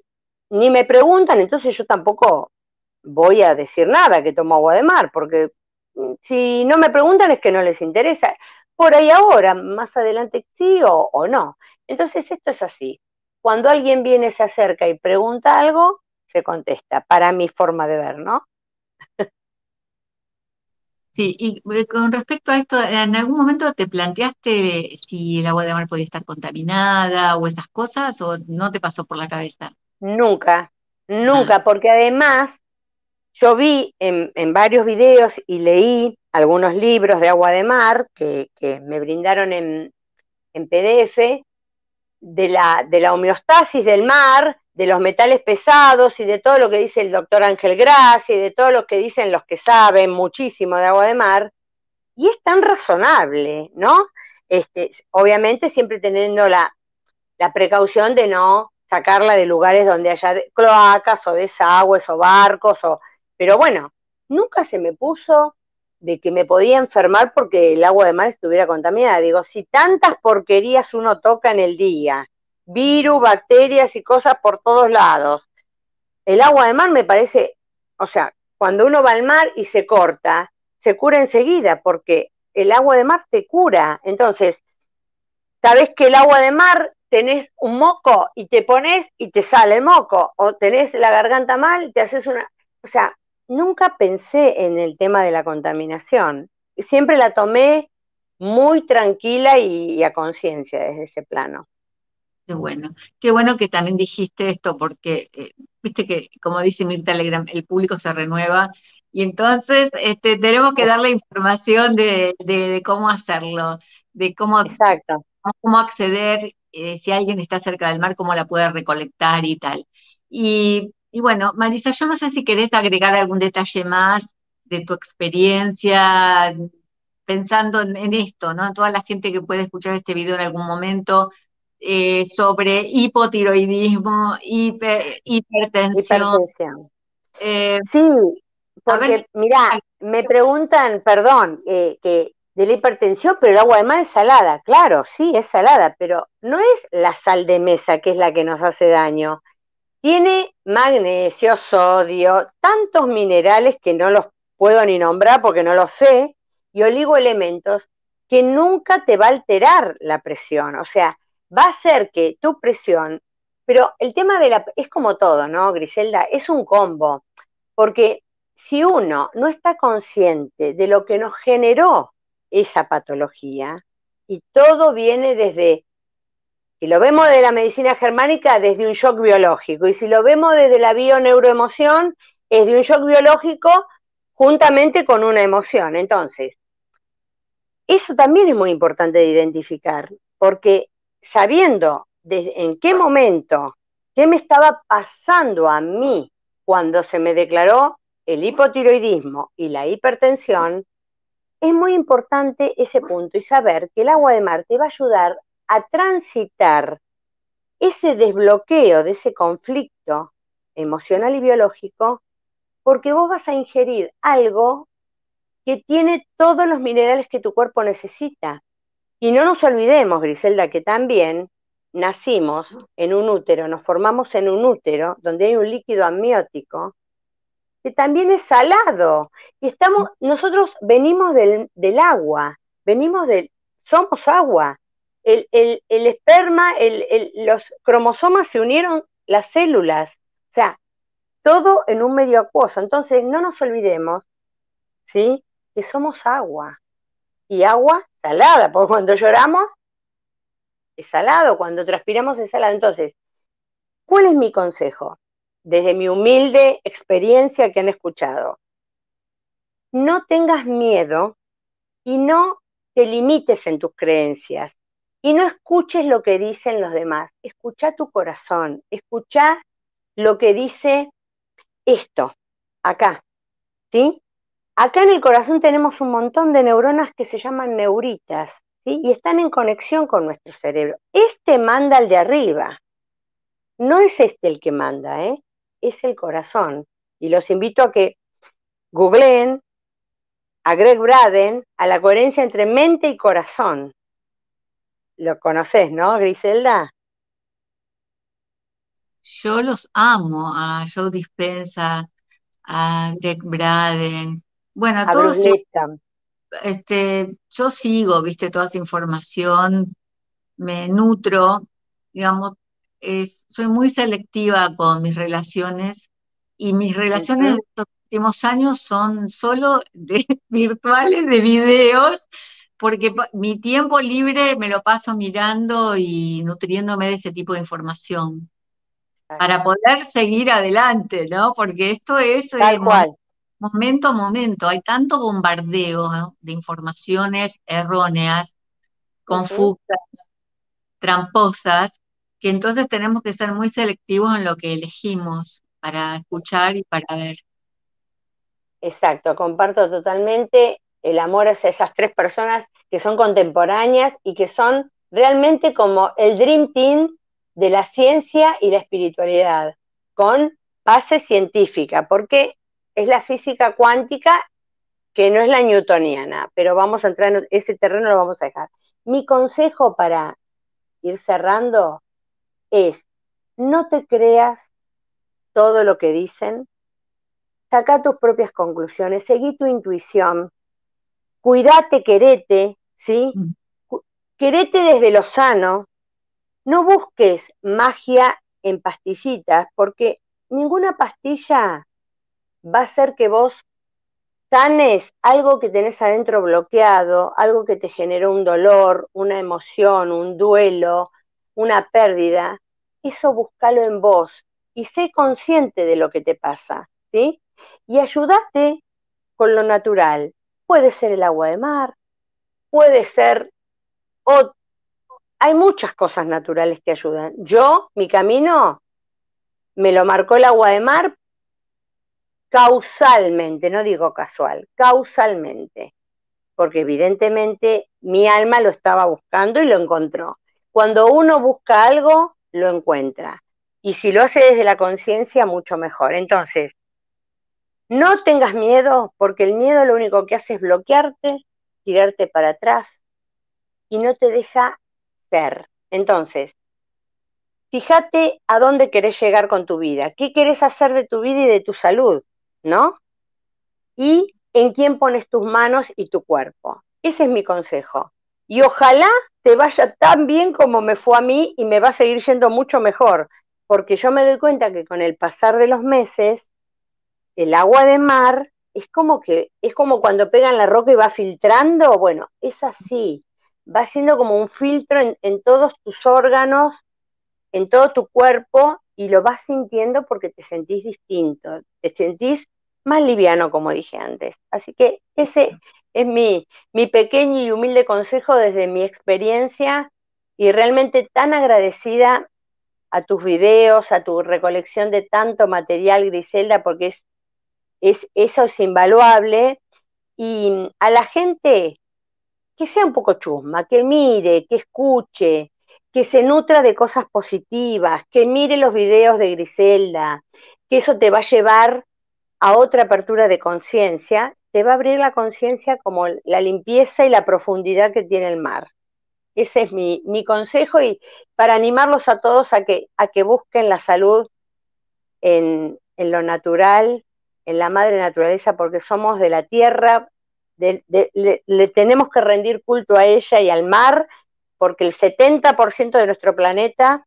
ni me preguntan, entonces yo tampoco voy a decir nada que tomo agua de mar, porque mm, si no me preguntan es que no les interesa. Por ahí ahora, más adelante sí o, no. Entonces esto es así. Cuando alguien viene, se acerca y pregunta algo, se contesta, para mi forma de ver, ¿no? Sí, y eh, con respecto a esto, ¿en algún momento te planteaste si el agua de mar podía estar contaminada o esas cosas o no te pasó por la cabeza? Nunca, nunca, ah. porque además yo vi en, varios videos y leí algunos libros de agua de mar que, me brindaron en, PDF de la, de la homeostasis del mar, de los metales pesados y de todo lo que dice el doctor Ángel Gracia y de todo lo que dicen los que saben muchísimo de agua de mar, y es tan razonable, ¿no? Este, obviamente siempre teniendo la, la precaución de no sacarla de lugares donde haya cloacas o desagües o barcos o pero bueno, nunca se me puso de que me podía enfermar porque el agua de mar estuviera contaminada. Digo, si tantas porquerías uno toca en el día, virus, bacterias y cosas por todos lados, el agua de mar me parece, o sea, cuando uno va al mar y se corta, se cura enseguida porque el agua de mar te cura. Entonces, sabes que el agua de mar tenés un moco y te pones y te sale el moco, o tenés la garganta mal, te haces una, o sea, nunca pensé en el tema de la contaminación. Siempre la tomé muy tranquila y, a conciencia desde ese plano. Qué bueno, qué bueno que también dijiste esto, porque eh, viste que, como dice Mirta Telegram, el público se renueva y entonces este, tenemos que dar la información de, cómo hacerlo, de cómo, Exacto. cómo acceder, eh, si alguien está cerca del mar, cómo la puede recolectar y tal. Y y bueno, Marisa, yo no sé si querés agregar algún detalle más de tu experiencia pensando en, esto, ¿no? Toda la gente que puede escuchar este video en algún momento eh, sobre hipotiroidismo, hipertensión. Eh, sí, porque mira, me preguntan, perdón, eh, que de la hipertensión, pero el agua de mar es salada. Claro, sí, es salada, pero no es la sal de mesa que es la que nos hace daño. Tiene magnesio, sodio, tantos minerales que no los puedo ni nombrar porque no los sé, y oligoelementos que nunca te va a alterar la presión. O sea, va a hacer que tu presión, pero el tema de la, es como todo, ¿no, Griselda? Es un combo, porque si uno no está consciente de lo que nos generó esa patología, y todo viene desde, si lo vemos de la medicina germánica, desde un shock biológico, y si lo vemos desde la bioneuroemoción, es de un shock biológico juntamente con una emoción. Entonces, eso también es muy importante de identificar, porque sabiendo en qué momento, qué me estaba pasando a mí cuando se me declaró el hipotiroidismo y la hipertensión, es muy importante ese punto y saber que el agua de mar te va a ayudar a transitar ese desbloqueo de ese conflicto emocional y biológico, porque vos vas a ingerir algo que tiene todos los minerales que tu cuerpo necesita. Y no nos olvidemos, Griselda, que también nacimos en un útero, nos formamos en un útero donde hay un líquido amniótico que también es salado. Y estamos, nosotros venimos del, agua, venimos del, somos agua. El, esperma, los cromosomas se unieron las células. O sea, todo en un medio acuoso. Entonces, no nos olvidemos, ¿sí? Que somos agua. Y agua salada, porque cuando lloramos es salado, cuando transpiramos es salado. Entonces, ¿cuál es mi consejo? desde mi humilde experiencia que han escuchado. No tengas miedo y no te limites en tus creencias y no escuches lo que dicen los demás. Escucha tu corazón, escucha lo que dice esto, acá, ¿sí? Acá en el corazón tenemos un montón de neuronas que se llaman neuritas, ¿sí? Y están en conexión con nuestro cerebro. Este manda al de arriba. No es este el que manda, ¿eh? es el corazón. Y los invito a que googleen a Greg Braden a la coherencia entre mente y corazón. Lo conoces, ¿no, Griselda? Yo los amo, a Joe Dispensa, a Greg Braden, bueno, a todos. Este, yo sigo, viste, toda esa información, me nutro, digamos, soy muy selectiva con mis relaciones y mis relaciones de estos últimos años son solo de, virtuales de videos, porque mi tiempo libre me lo paso mirando y nutriéndome de ese tipo de información para poder seguir adelante, ¿no? Porque esto es Tal cual. momento a momento, hay tanto bombardeo de informaciones erróneas, confusas, tramposas, que entonces tenemos que ser muy selectivos en lo que elegimos para escuchar y para ver. Exacto, comparto totalmente el amor hacia esas tres personas que son contemporáneas y que son realmente como el Dream Team de la ciencia y la espiritualidad, con base científica, porque es la física cuántica que no es la newtoniana, pero vamos a entrar en ese terreno, lo vamos a dejar. Mi consejo para ir cerrando es, no te creas todo lo que dicen, saca tus propias conclusiones, seguí tu intuición, cuídate, querete, ¿sí? Mm. Querete desde lo sano, no busques magia en pastillitas, porque ninguna pastilla va a hacer que vos sanes algo que tenés adentro bloqueado, algo que te generó un dolor, una emoción, un duelo, una pérdida, eso búscalo en vos y sé consciente de lo que te pasa, ¿sí? Y ayúdate con lo natural. Puede ser el agua de mar, puede ser... O, hay muchas cosas naturales que ayudan. Yo, mi camino, me lo marcó el agua de mar causalmente, no digo casual, causalmente, porque evidentemente mi alma lo estaba buscando y lo encontró. Cuando uno busca algo, lo encuentra. Y si lo hace desde la conciencia, mucho mejor. Entonces, no tengas miedo, porque el miedo lo único que hace es bloquearte tirarte para atrás y no te deja ser. Entonces, fíjate a dónde querés llegar con tu vida, qué querés hacer de tu vida y de tu salud, ¿no? Y en quién pones tus manos y tu cuerpo. Ese es mi consejo. Y ojalá te vaya tan bien como me fue a mí y me va a seguir yendo mucho mejor, porque yo me doy cuenta que con el pasar de los meses, el agua de mar es como que, es como cuando pegan la roca y va filtrando, bueno, es así, va siendo como un filtro en, en todos tus órganos, en todo tu cuerpo, y lo vas sintiendo porque te sentís distinto, te sentís más liviano, como dije antes. Así que ese es mi, mi pequeño y humilde consejo desde mi experiencia y realmente tan agradecida a tus videos, a tu recolección de tanto material, Griselda, porque es, es, eso es invaluable. Y a la gente que sea un poco chusma, que mire, que escuche, que se nutra de cosas positivas, que mire los videos de Griselda, que eso te va a llevar a otra apertura de conciencia, te va a abrir la conciencia como la limpieza y la profundidad que tiene el mar. Ese es mi, consejo y para animarlos a todos a que, a que busquen la salud en, lo natural, en la madre naturaleza, porque somos de la tierra, le, tenemos que rendir culto a ella y al mar, porque el 70% de nuestro planeta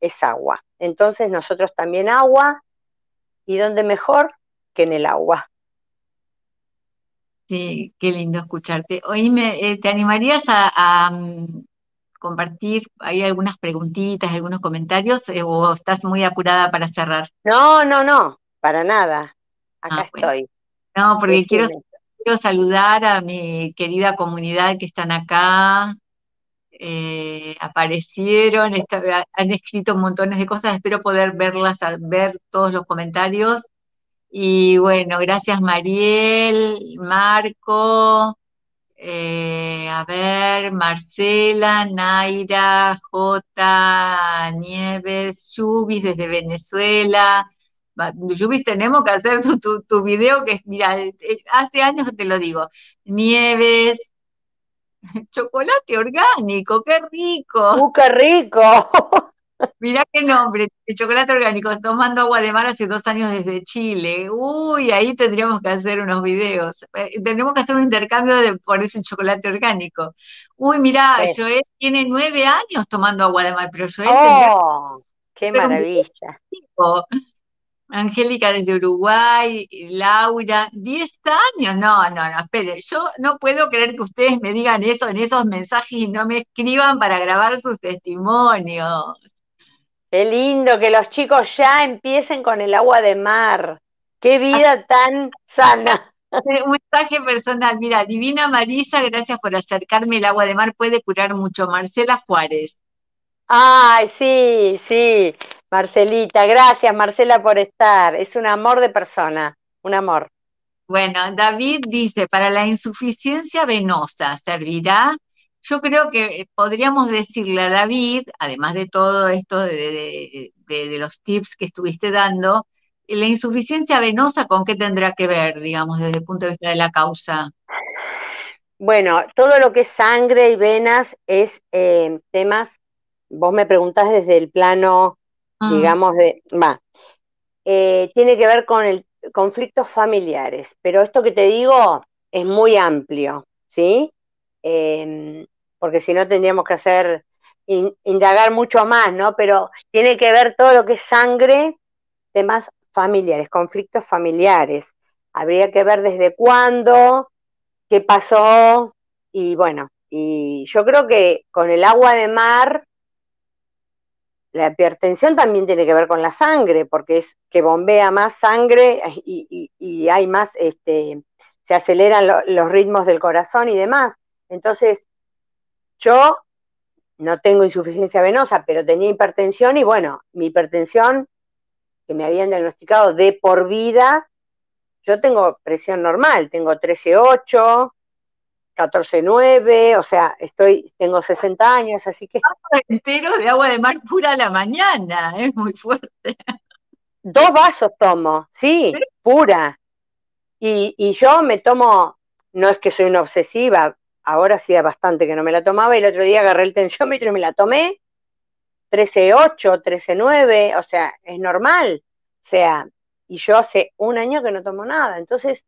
es agua. Entonces nosotros también agua, ¿y dónde mejor? que en el agua. Sí, qué lindo escucharte. Oíme, eh, ¿te animarías a, mm, compartir ahí algunas preguntitas, algunos comentarios eh, o estás muy apurada para cerrar? No, no, no, para nada. Acá ah, estoy. No, porque quiero, quiero, saludar a mi querida comunidad que están acá. Eh, aparecieron, han escrito montones de cosas, espero poder verlas, ver todos los comentarios y bueno, gracias Mariel, Marco, eh, a ver, Marcela, Naira, J, Nieves, Yubis desde Venezuela. Yubis, tenemos que hacer tu, tu, tu video que, mira, eh, hace años te lo digo. Nieves, chocolate orgánico, qué rico. ¡Uh, qué rico! Mirá qué nombre, el chocolate orgánico, tomando agua de mar hace dos años desde Chile. Uy, ahí tendríamos que hacer unos videos. Eh, tendríamos que hacer un intercambio de por ese chocolate orgánico. Uy, mirá, Joel tiene nueve años tomando agua de mar, pero Joel ¡Oh! ¡Qué maravilla! Angélica desde Uruguay, Laura, diez años. No, no, no, espere, yo no puedo creer que ustedes me digan eso en esos mensajes y no me escriban para grabar sus testimonios. Qué lindo que los chicos ya empiecen con el agua de mar. Qué vida tan sana. Un mensaje personal. Mira, Divina Marisa, gracias por acercarme. El agua de mar puede curar mucho. Marcela Juárez. Ay, sí, sí. Marcelita, gracias Marcela por estar. Es un amor de persona, un amor. Bueno, David dice, para la insuficiencia venosa, ¿servirá? Yo creo que podríamos decirle a David, además de todo esto de, los tips que estuviste dando, la insuficiencia venosa, ¿con qué tendrá que ver, digamos, desde el punto de vista de la causa? Bueno, todo lo que es sangre y venas es eh, temas, vos me preguntás desde el plano, ah. digamos, de, va, eh, tiene que ver con el conflictos familiares, pero esto que te digo es muy amplio, ¿sí? Em, porque si no tendríamos que hacer, indagar mucho más, ¿no? Pero tiene que ver todo lo que es sangre, temas familiares, conflictos familiares. Habría que ver desde cuándo, qué pasó, y bueno, y yo creo que con el agua de mar, la hipertensión también tiene que ver con la sangre, porque es que bombea más sangre y, hay más, este, se aceleran los ritmos del corazón y demás. Entonces, yo no tengo insuficiencia venosa, pero tenía hipertensión y bueno, mi hipertensión que me habían diagnosticado de por vida, yo tengo presión normal, tengo 13.8, 14.9, o sea, estoy, tengo 60 años, así que... Entero de agua de mar pura a la mañana, es muy fuerte. Dos vasos tomo, sí, pura. Y, y yo me tomo no es que soy una obsesiva, ahora hacía bastante que no me la tomaba y el otro día agarré el tensiómetro y me la tomé, 13.8, 13.9, o sea, es normal, o sea, y yo hace un año que no tomo nada, entonces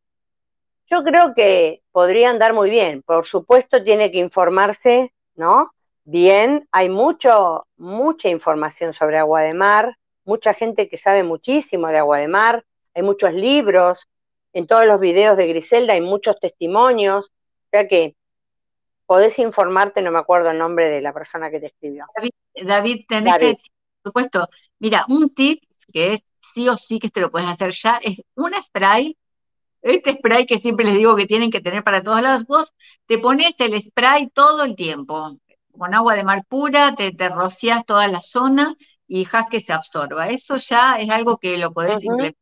yo creo que podría andar muy bien, por supuesto tiene que informarse, ¿no? Bien, hay mucho, mucha información sobre agua de mar, mucha gente que sabe muchísimo de agua de mar, hay muchos libros, en todos los videos de Griselda hay muchos testimonios, o sea que podés informarte, no me acuerdo el nombre de la persona que te escribió. David, David tenés que decir, por supuesto, mira, un tip que es sí o sí que te lo puedes hacer ya, es un spray, este spray que siempre les digo que tienen que tener para todos lados, vos te pones el spray todo el tiempo, con agua de mar pura, te, te rocias toda la zona y dejas que se absorba. Eso ya es algo que lo podés implementar.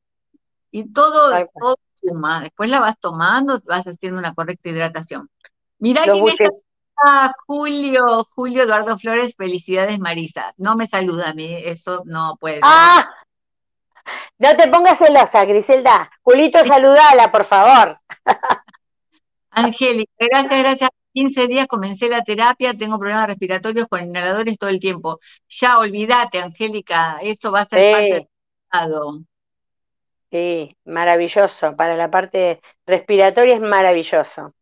Y todo, todo suma. Después la vas tomando, vas haciendo una correcta hidratación. Mira quién está. Julio, Julio Eduardo Flores, felicidades Marisa. No me saluda a mí, eso no puede ser. ¡Ah! No te pongas celosa, Griselda. Julito, saludala, por favor. Angélica, gracias, gracias. 15 días comencé la terapia, tengo problemas respiratorios con inhaladores todo el tiempo. Ya olvídate, Angélica, eso va a ser parte del pasado. Sí, maravilloso. Para la parte respiratoria es maravilloso.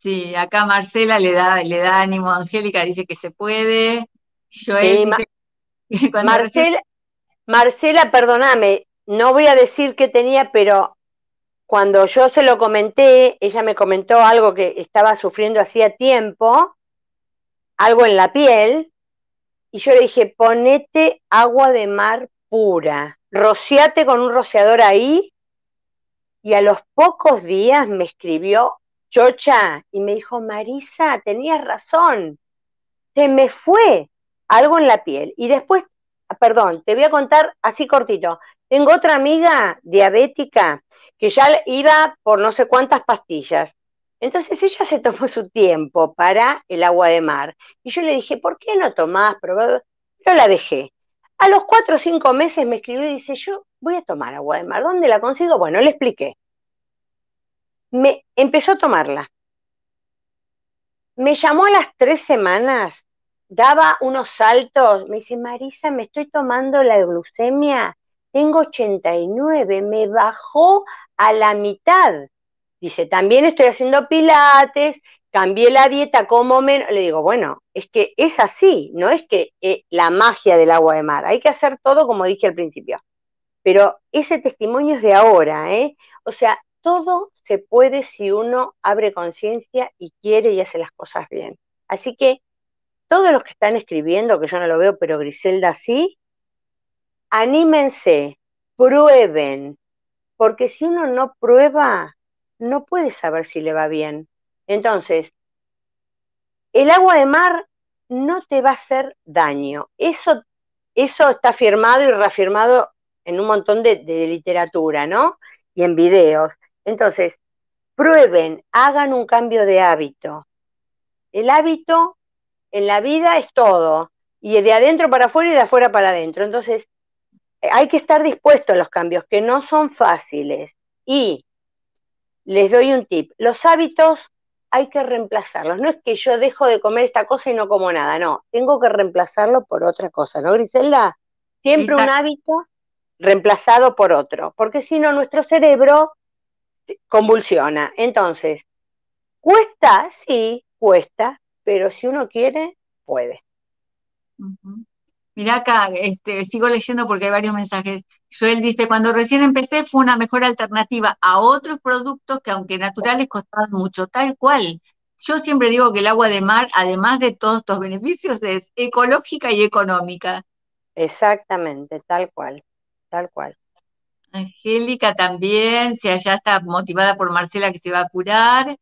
Sí, acá Marcela le da, le da ánimo a Angélica, dice que se puede. Joel dice Marcela, Marcela, perdóname, no voy a decir qué tenía, pero cuando yo se lo comenté, ella me comentó algo que estaba sufriendo hacía tiempo, algo en la piel, y yo le dije, ponete agua de mar pura, rociate con un rociador ahí, y a los pocos días me escribió Chocha y me dijo, Marisa, tenías razón, se me fue algo en la piel. Y después, perdón, te voy a contar así cortito. Tengo otra amiga diabética que ya iba por no sé cuántas pastillas. Entonces ella se tomó su tiempo para el agua de mar. Y yo le dije, ¿por qué no tomás? Pero la dejé. A los cuatro o cinco meses me escribió y dice, yo voy a tomar agua de mar. ¿Dónde la consigo? Bueno, le expliqué. Me empezó a tomarla. Me llamó a las tres semanas, daba unos saltos, me dice, Marisa, me estoy tomando la glucemia, tengo 89, me bajó a la mitad. Dice, también estoy haciendo pilates, cambié la dieta, como menos. Le digo, bueno, es que es así, no es que eh, la magia del agua de mar, hay que hacer todo como dije al principio. Pero ese testimonio es de ahora, ¿eh? O sea, todo se puede si uno abre conciencia y quiere y hace las cosas bien. Así que todos los que están escribiendo, que yo no lo veo, pero Griselda sí, anímense, prueben, porque si uno no prueba, no puede saber si le va bien. Entonces, el agua de mar no te va a hacer daño. Eso, eso está firmado y reafirmado en un montón de, de literatura, ¿no? Y en videos. Entonces, prueben, hagan un cambio de hábito. El hábito en la vida es todo, y de adentro para afuera y de afuera para adentro. Entonces, hay que estar dispuesto a los cambios, que no son fáciles. Y les doy un tip, los hábitos hay que reemplazarlos. No es que yo dejo de comer esta cosa y no como nada, no, tengo que reemplazarlo por otra cosa, ¿no, Griselda? Siempre un hábito reemplazado por otro, porque si no nuestro cerebro convulsiona. Entonces, cuesta, sí, cuesta, pero si uno quiere, puede. Mirá acá, este, sigo leyendo porque hay varios mensajes. Joel dice, cuando recién empecé fue una mejor alternativa a otros productos que aunque naturales costaban mucho, tal cual. Yo siempre digo que el agua de mar, además de todos estos beneficios, es ecológica y económica. Exactamente, tal cual, tal cual. Angélica también, si allá está motivada por Marcela que se va a curar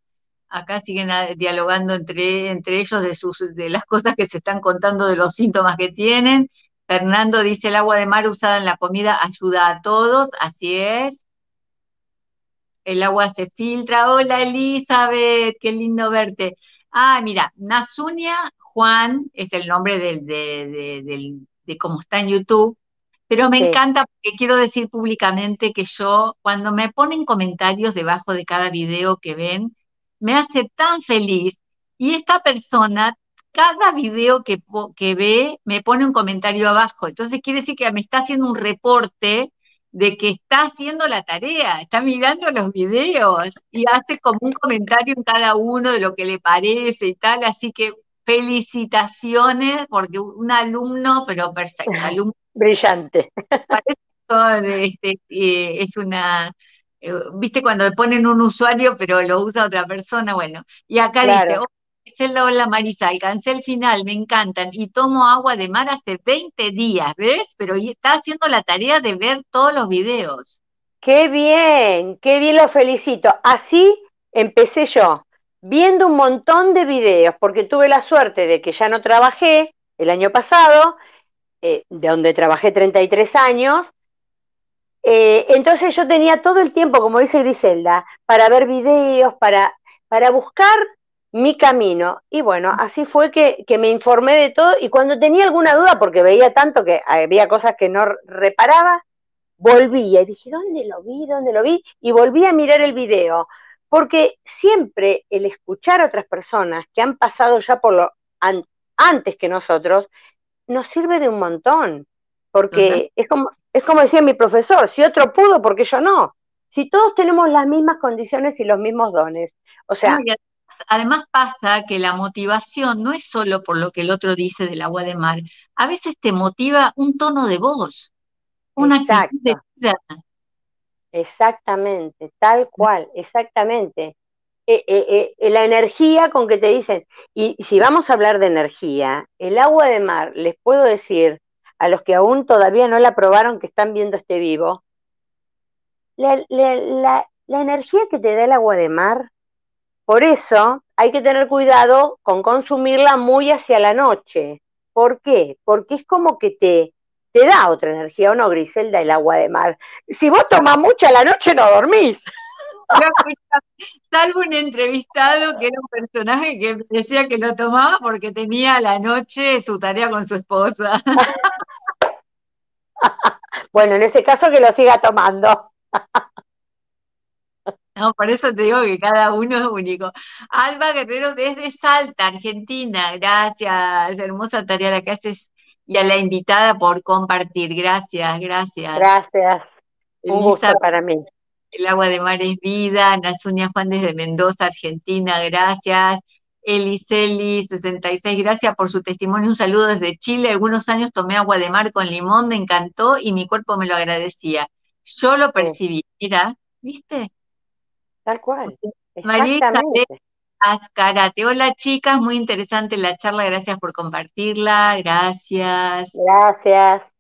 acá siguen dialogando entre, entre ellos de, sus, de las cosas que se están contando de los síntomas que tienen. Fernando dice, el agua de mar usada en la comida ayuda a todos, así es. El agua se filtra. Hola Elizabeth, qué lindo verte. Ah, mira, Nasunia Juan es el nombre del, de, de, cómo está en YouTube, pero me encanta porque quiero decir públicamente que yo, cuando me ponen comentarios debajo de cada video que ven, me hace tan feliz. Y esta persona, cada video que, que ve, me pone un comentario abajo. Entonces quiere decir que me está haciendo un reporte de que está haciendo la tarea, está mirando los videos y hace como un comentario en cada uno de lo que le parece y tal, así que felicitaciones porque un alumno, pero perfecto, alumno brillante. Este, eh, es una, viste cuando ponen un usuario pero lo usa otra persona, bueno, y acá dice, Celda, hola Marisa, alcancé el final, me encantan y tomo agua de mar hace 20 días, ¿ves? Pero está haciendo la tarea de ver todos los videos. Qué bien, qué bien, lo felicito. Así empecé yo, viendo un montón de videos, porque tuve la suerte de que ya no trabajé el año pasado, eh, de donde trabajé 33 años. Eh, entonces yo tenía todo el tiempo, como dice Griselda, para ver videos, para, para buscar mi camino. Y bueno, así fue que, me informé de todo y cuando tenía alguna duda, porque veía tanto que había cosas que no reparaba, volvía y dije, ¿dónde lo vi? ¿Dónde lo vi? Y volví a mirar el video, porque siempre el escuchar a otras personas que han pasado ya por lo antes que nosotros, nos sirve de un montón, porque es como, es como decía mi profesor, si otro pudo, ¿por qué yo no? Si todos tenemos las mismas condiciones y los mismos dones. O sea, además pasa que la motivación no es solo por lo que el otro dice del agua de mar, a veces te motiva un tono de voz, una actitud de vida. Exactamente, tal cual, exactamente. Eh, eh, eh, la energía con que te dicen, y si vamos a hablar de energía, el agua de mar, les puedo decir a los que aún todavía no la probaron, que están viendo este vivo, la, la energía que te da el agua de mar por eso hay que tener cuidado con consumirla muy hacia la noche. ¿Por qué? Porque es como que te, te da otra energía, ¿o no, Griselda, el agua de mar? Si vos tomás mucha la noche no dormís. Salvo un entrevistado que era un personaje que decía que lo tomaba porque tenía a la noche su tarea con su esposa. bueno, en ese caso que lo siga tomando. No, por eso te digo que cada uno es único. Alba Guerrero desde Salta, Argentina. Gracias, hermosa tarea la que haces y a la invitada por compartir. Gracias, gracias. Gracias. Un gusto para mí. El agua de mar es vida. Nasunia Juan desde Mendoza, Argentina. Gracias. Eliseli, 66, gracias por su testimonio. Un saludo desde Chile. Algunos años tomé agua de mar con limón, me encantó y mi cuerpo me lo agradecía. Yo lo percibí. Mira, ¿viste? Tal cual. Marisa Azcarate. Hola chicas, muy interesante la charla, gracias por compartirla, gracias. Gracias.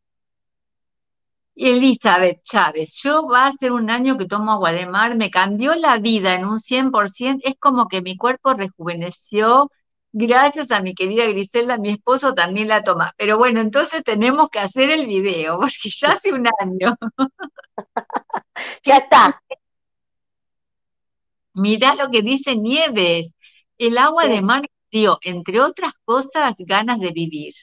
Y Elizabeth Chávez, yo va a ser un año que tomo agua de mar, me cambió la vida en un 100%, es como que mi cuerpo rejuveneció, gracias a mi querida Griselda, mi esposo también la toma. Pero bueno, entonces tenemos que hacer el video, porque ya hace un año. ya está, Mirá lo que dice Nieves. El agua de mar dio, entre otras cosas, ganas de vivir.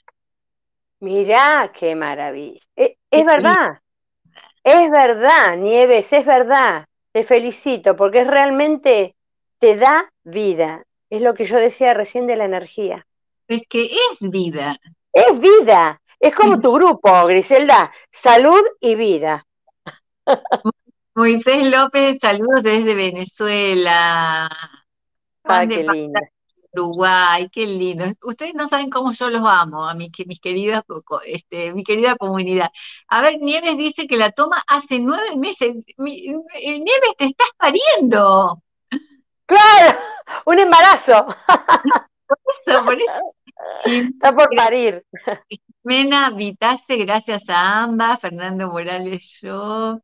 Mirá qué maravilla. E, es, verdad. Es verdad, Nieves, es verdad. Te felicito porque realmente te da vida. Es lo que yo decía recién de la energía. Es que es vida. Es vida. Es como tu grupo, Griselda. Salud y vida. Moisés López, saludos desde Venezuela. Ay, qué lindo. Uruguay, qué lindo. Ustedes no saben cómo yo los amo, a mis, mis queridas, este, mi querida comunidad. A ver, Nieves dice que la toma hace nueve meses. Eh, Nieves, te estás pariendo. Claro, un embarazo. Por eso, por eso. Está por parir. Mena Vitase, gracias a ambas. Fernando Morales, yo.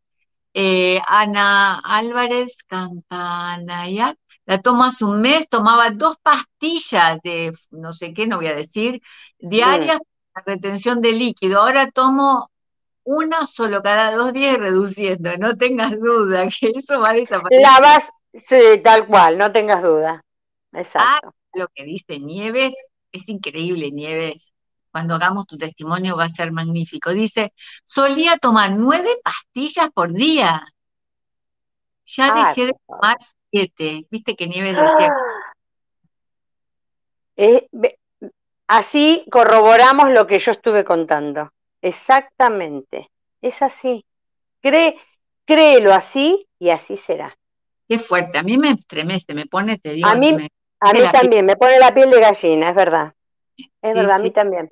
Eh, Ana Álvarez Campanayac, la hace un mes, tomaba dos pastillas de no sé qué, no voy a decir, diarias para retención de líquido. Ahora tomo una solo cada dos días reduciendo, no tengas duda que eso va a desaparecer. La vas, sí, tal cual, no tengas duda. Exacto. Ah, lo que dice Nieves, es increíble, Nieves cuando hagamos tu testimonio va a ser magnífico. Dice, solía tomar nueve pastillas por día. Ya dejé de tomar siete. Viste que Nieves decía, Eh, así corroboramos lo que yo estuve contando. Exactamente. Es así. Cree, créelo así y así será. Qué fuerte. A mí me estremece, me pone, te digo. A mí, a mí también, me pone la piel de gallina, es verdad. Es verdad, a mí también.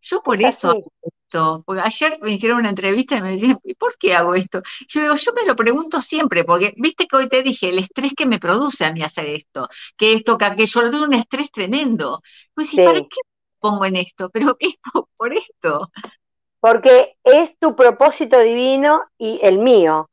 Yo por eso esto, porque ayer me hicieron una entrevista y me decían, ¿por qué hago esto? Yo digo, yo me lo pregunto siempre, porque viste que hoy te dije el estrés que me produce a mí hacer esto, que esto, que aquello, lo tengo un estrés tremendo. Pues, ¿para qué pongo en esto? Pero es por esto. Porque es tu propósito divino y el mío.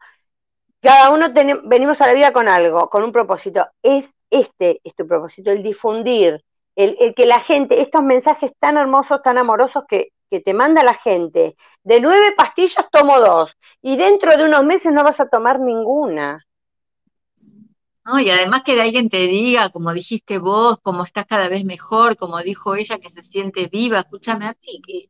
Cada uno venimos a la vida con algo, con un propósito. Es este, es tu propósito, el difundir, el, que la gente, estos mensajes tan hermosos, tan amorosos que, te manda la gente, de nueve pastillas tomo dos, y dentro de unos meses no vas a tomar ninguna. No, y además que de alguien te diga, como dijiste vos, cómo estás cada vez mejor, como dijo ella, que se siente viva, escúchame, a mí, que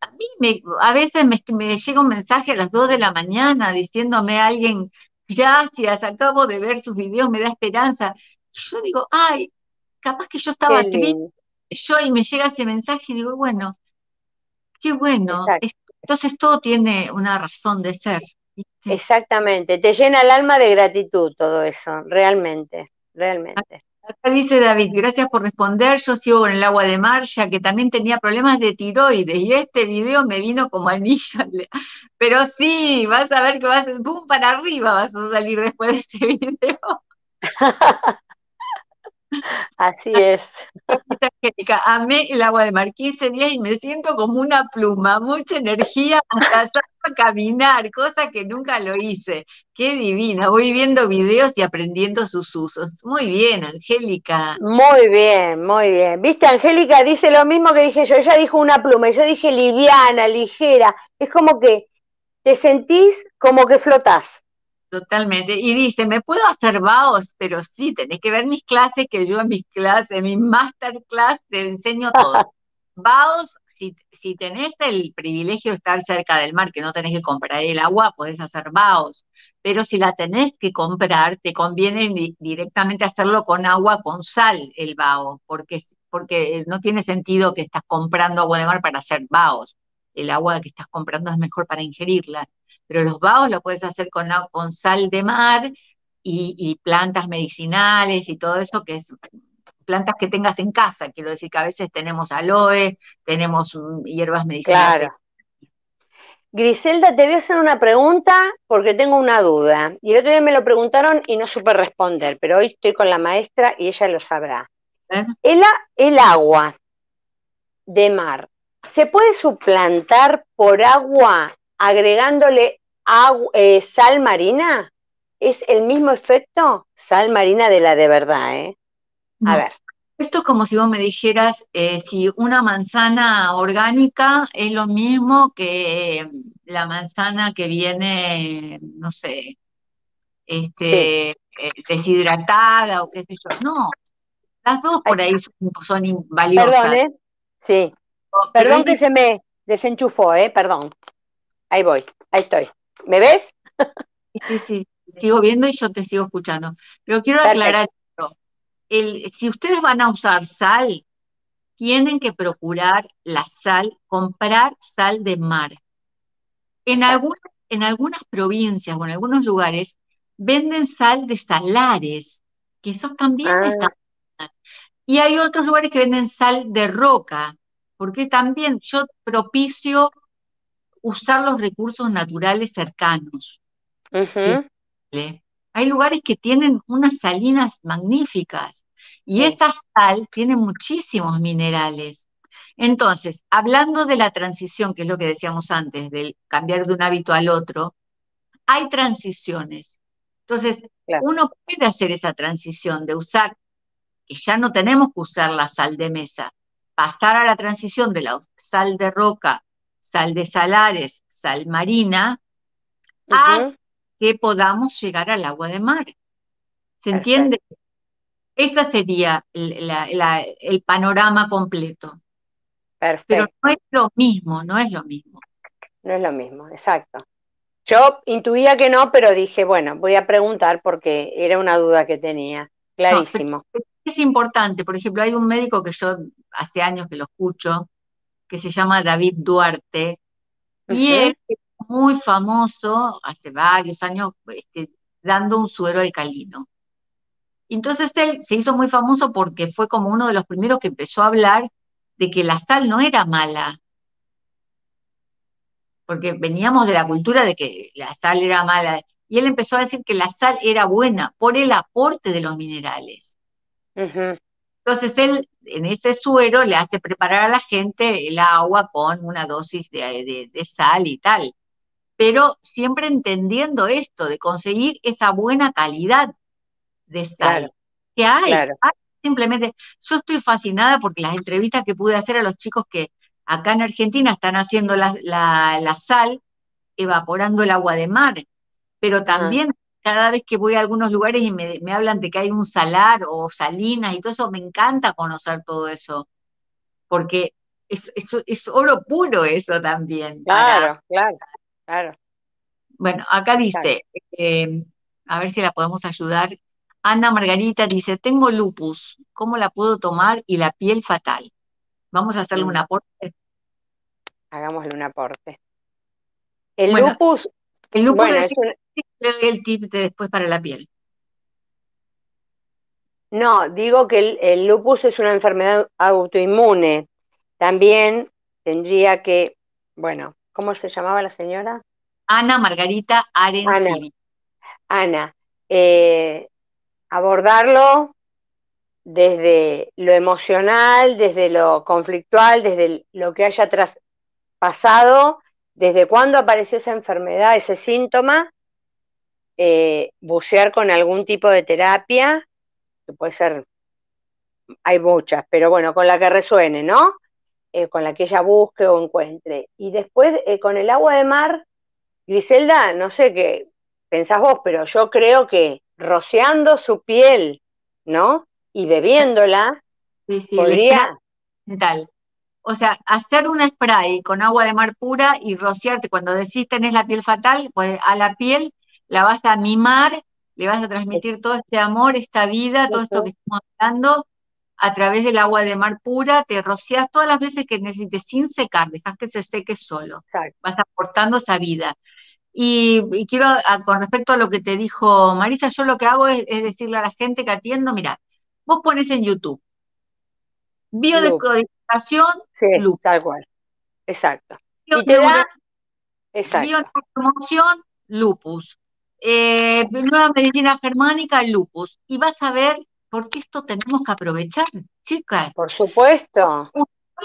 a mí me, a veces me, me llega un mensaje a las dos de la mañana diciéndome a alguien, gracias, acabo de ver tus videos, me da esperanza. Y yo digo, ay, capaz que yo estaba triste, yo y me llega ese mensaje y digo, bueno, qué bueno. Entonces todo tiene una razón de ser. Exactamente, te llena el alma de gratitud todo eso, realmente, realmente. Acá dice David, gracias por responder, yo sigo con el agua de mar, ya que también tenía problemas de tiroides y este video me vino como anillo. Pero sí, vas a ver que vas, pum, para arriba vas a salir después de este video. Así es. Angélica, amé el agua de mar 15 días y me siento como una pluma, mucha energía hasta a caminar, cosa que nunca lo hice. Qué divina, voy viendo videos y aprendiendo sus usos. Muy bien, Angélica. Muy bien, muy bien. Viste, Angélica dice lo mismo que dije yo, ella dijo una pluma, y yo dije liviana, ligera. Es como que te sentís como que flotás. Totalmente. Y dice, ¿me puedo hacer vaos? Pero sí, tenés que ver mis clases, que yo en mis clases, en mi masterclass, te enseño todo. vaos, si, si tenés el privilegio de estar cerca del mar, que no tenés que comprar el agua, podés hacer vaos. Pero si la tenés que comprar, te conviene directamente hacerlo con agua con sal, el vaos, porque, porque no tiene sentido que estás comprando agua de mar para hacer vaos. El agua que estás comprando es mejor para ingerirla pero los baos lo puedes hacer con, con sal de mar y, plantas medicinales y todo eso que es plantas que tengas en casa, quiero decir que a veces tenemos aloe, tenemos mm, hierbas medicinales. Claro. Griselda, te voy a hacer una pregunta porque tengo una duda. Y el otro día me lo preguntaron y no supe responder, pero hoy estoy con la maestra y ella lo sabrá. El, el agua de mar, ¿se puede suplantar por agua agregándole eh, sal marina, ¿es el mismo efecto? Sal marina de la de verdad, ¿eh? A ver. Esto es como si vos me dijeras eh, si una manzana orgánica es lo mismo que la manzana que viene, no sé, este, eh, deshidratada o qué sé yo. No, las dos por ahí son, valiosas. Perdón, ¿eh? Sí. Perdón que se me desenchufó, ¿eh? Perdón. Ahí voy, ahí estoy. ¿Me ves? Sí, sí, sigo viendo y yo te sigo escuchando. Pero quiero aclarar esto. El, si ustedes van a usar sal, tienen que procurar la sal, comprar sal de mar. En, algunas, en algunas provincias o en algunos lugares venden sal de salares, que eso también ah. está. Y hay otros lugares que venden sal de roca, porque también yo propicio usar los recursos naturales cercanos. Hay lugares que tienen unas salinas magníficas y esa sal tiene muchísimos minerales. Entonces, hablando de la transición, que es lo que decíamos antes, del cambiar de un hábito al otro, hay transiciones. Entonces, uno puede hacer esa transición de usar, que ya no tenemos que usar la sal de mesa, pasar a la transición de la sal de roca sal de salares, sal marina, hasta que podamos llegar al agua de mar. ¿Se entiende? Ese sería el, panorama completo. Perfecto. Pero no es lo mismo, no es lo mismo. No es lo mismo, exacto. Yo intuía que no, pero dije, bueno, voy a preguntar porque era una duda que tenía. Clarísimo. es importante. Por ejemplo, hay un médico que yo hace años que lo escucho, que se llama David Duarte, y él es muy famoso, hace varios años, este, dando un suero alcalino. Entonces él se hizo muy famoso porque fue como uno de los primeros que empezó a hablar de que la sal no era mala, porque veníamos de la cultura de que la sal era mala, y él empezó a decir que la sal era buena por el aporte de los minerales. Entonces él en ese suero le hace preparar a la gente el agua con una dosis de, sal y tal, pero siempre entendiendo esto, de conseguir esa buena calidad de sal que hay. Simplemente, yo estoy fascinada porque las entrevistas que pude hacer a los chicos que acá en Argentina están haciendo la sal, evaporando el agua de mar, pero también cada vez que voy a algunos lugares y me, hablan de que hay un salar o salinas y todo eso, me encanta conocer todo eso, porque es, es, oro puro eso también. Claro, claro, claro. Bueno, acá dice, eh, a ver si la podemos ayudar. Ana Margarita dice, tengo lupus, ¿cómo la puedo tomar? Y la piel fatal. Vamos a hacerle un aporte. Hagámosle un aporte. El lupus el lupus es el tip de después para la piel. No, digo que el, lupus es una enfermedad autoinmune. También tendría que, bueno, ¿cómo se llamaba la señora? Ana Margarita Ana, Ana eh, abordarlo desde lo emocional, desde lo conflictual, desde lo que haya pasado desde cuándo apareció esa enfermedad, ese síntoma, eh, bucear con algún tipo de terapia, que puede ser, hay muchas, pero bueno, con la que resuene, ¿no? Eh, con la que ella busque o encuentre. Y después eh, con el agua de mar, Griselda, no sé qué pensás vos, pero yo creo que rociando su piel, ¿no? Y bebiéndola, podría... Tal. O sea, hacer un spray con agua de mar pura y rociarte cuando decís tenés la piel fatal, pues a la piel la vas a mimar, le vas a transmitir todo este amor, esta vida, todo esto que estamos hablando a través del agua de mar pura, te rocias todas las veces que necesites sin secar, dejas que se seque solo, vas aportando esa vida. Y, quiero, con respecto a lo que te dijo Marisa, yo lo que hago es, decirle a la gente que atiendo, mira, vos pones en YouTube biodescodificación Sí, tal cual. Exacto. Y te da... Exacto. lupus. Eh, nueva medicina germánica, lupus. Y vas a ver por qué esto tenemos que aprovechar, chicas. Por supuesto.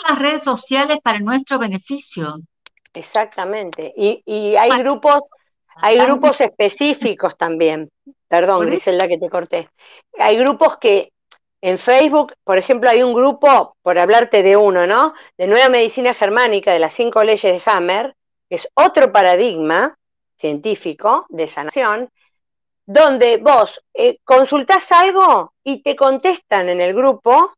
las redes sociales para nuestro beneficio. Exactamente. Y, y hay grupos, hay grupos específicos también. Perdón, Griselda, que te corté. Hay grupos que en Facebook, por ejemplo, hay un grupo, por hablarte de uno, ¿no? De Nueva Medicina Germánica, de las cinco leyes de Hammer, que es otro paradigma científico de sanación, donde vos eh, consultás algo y te contestan en el grupo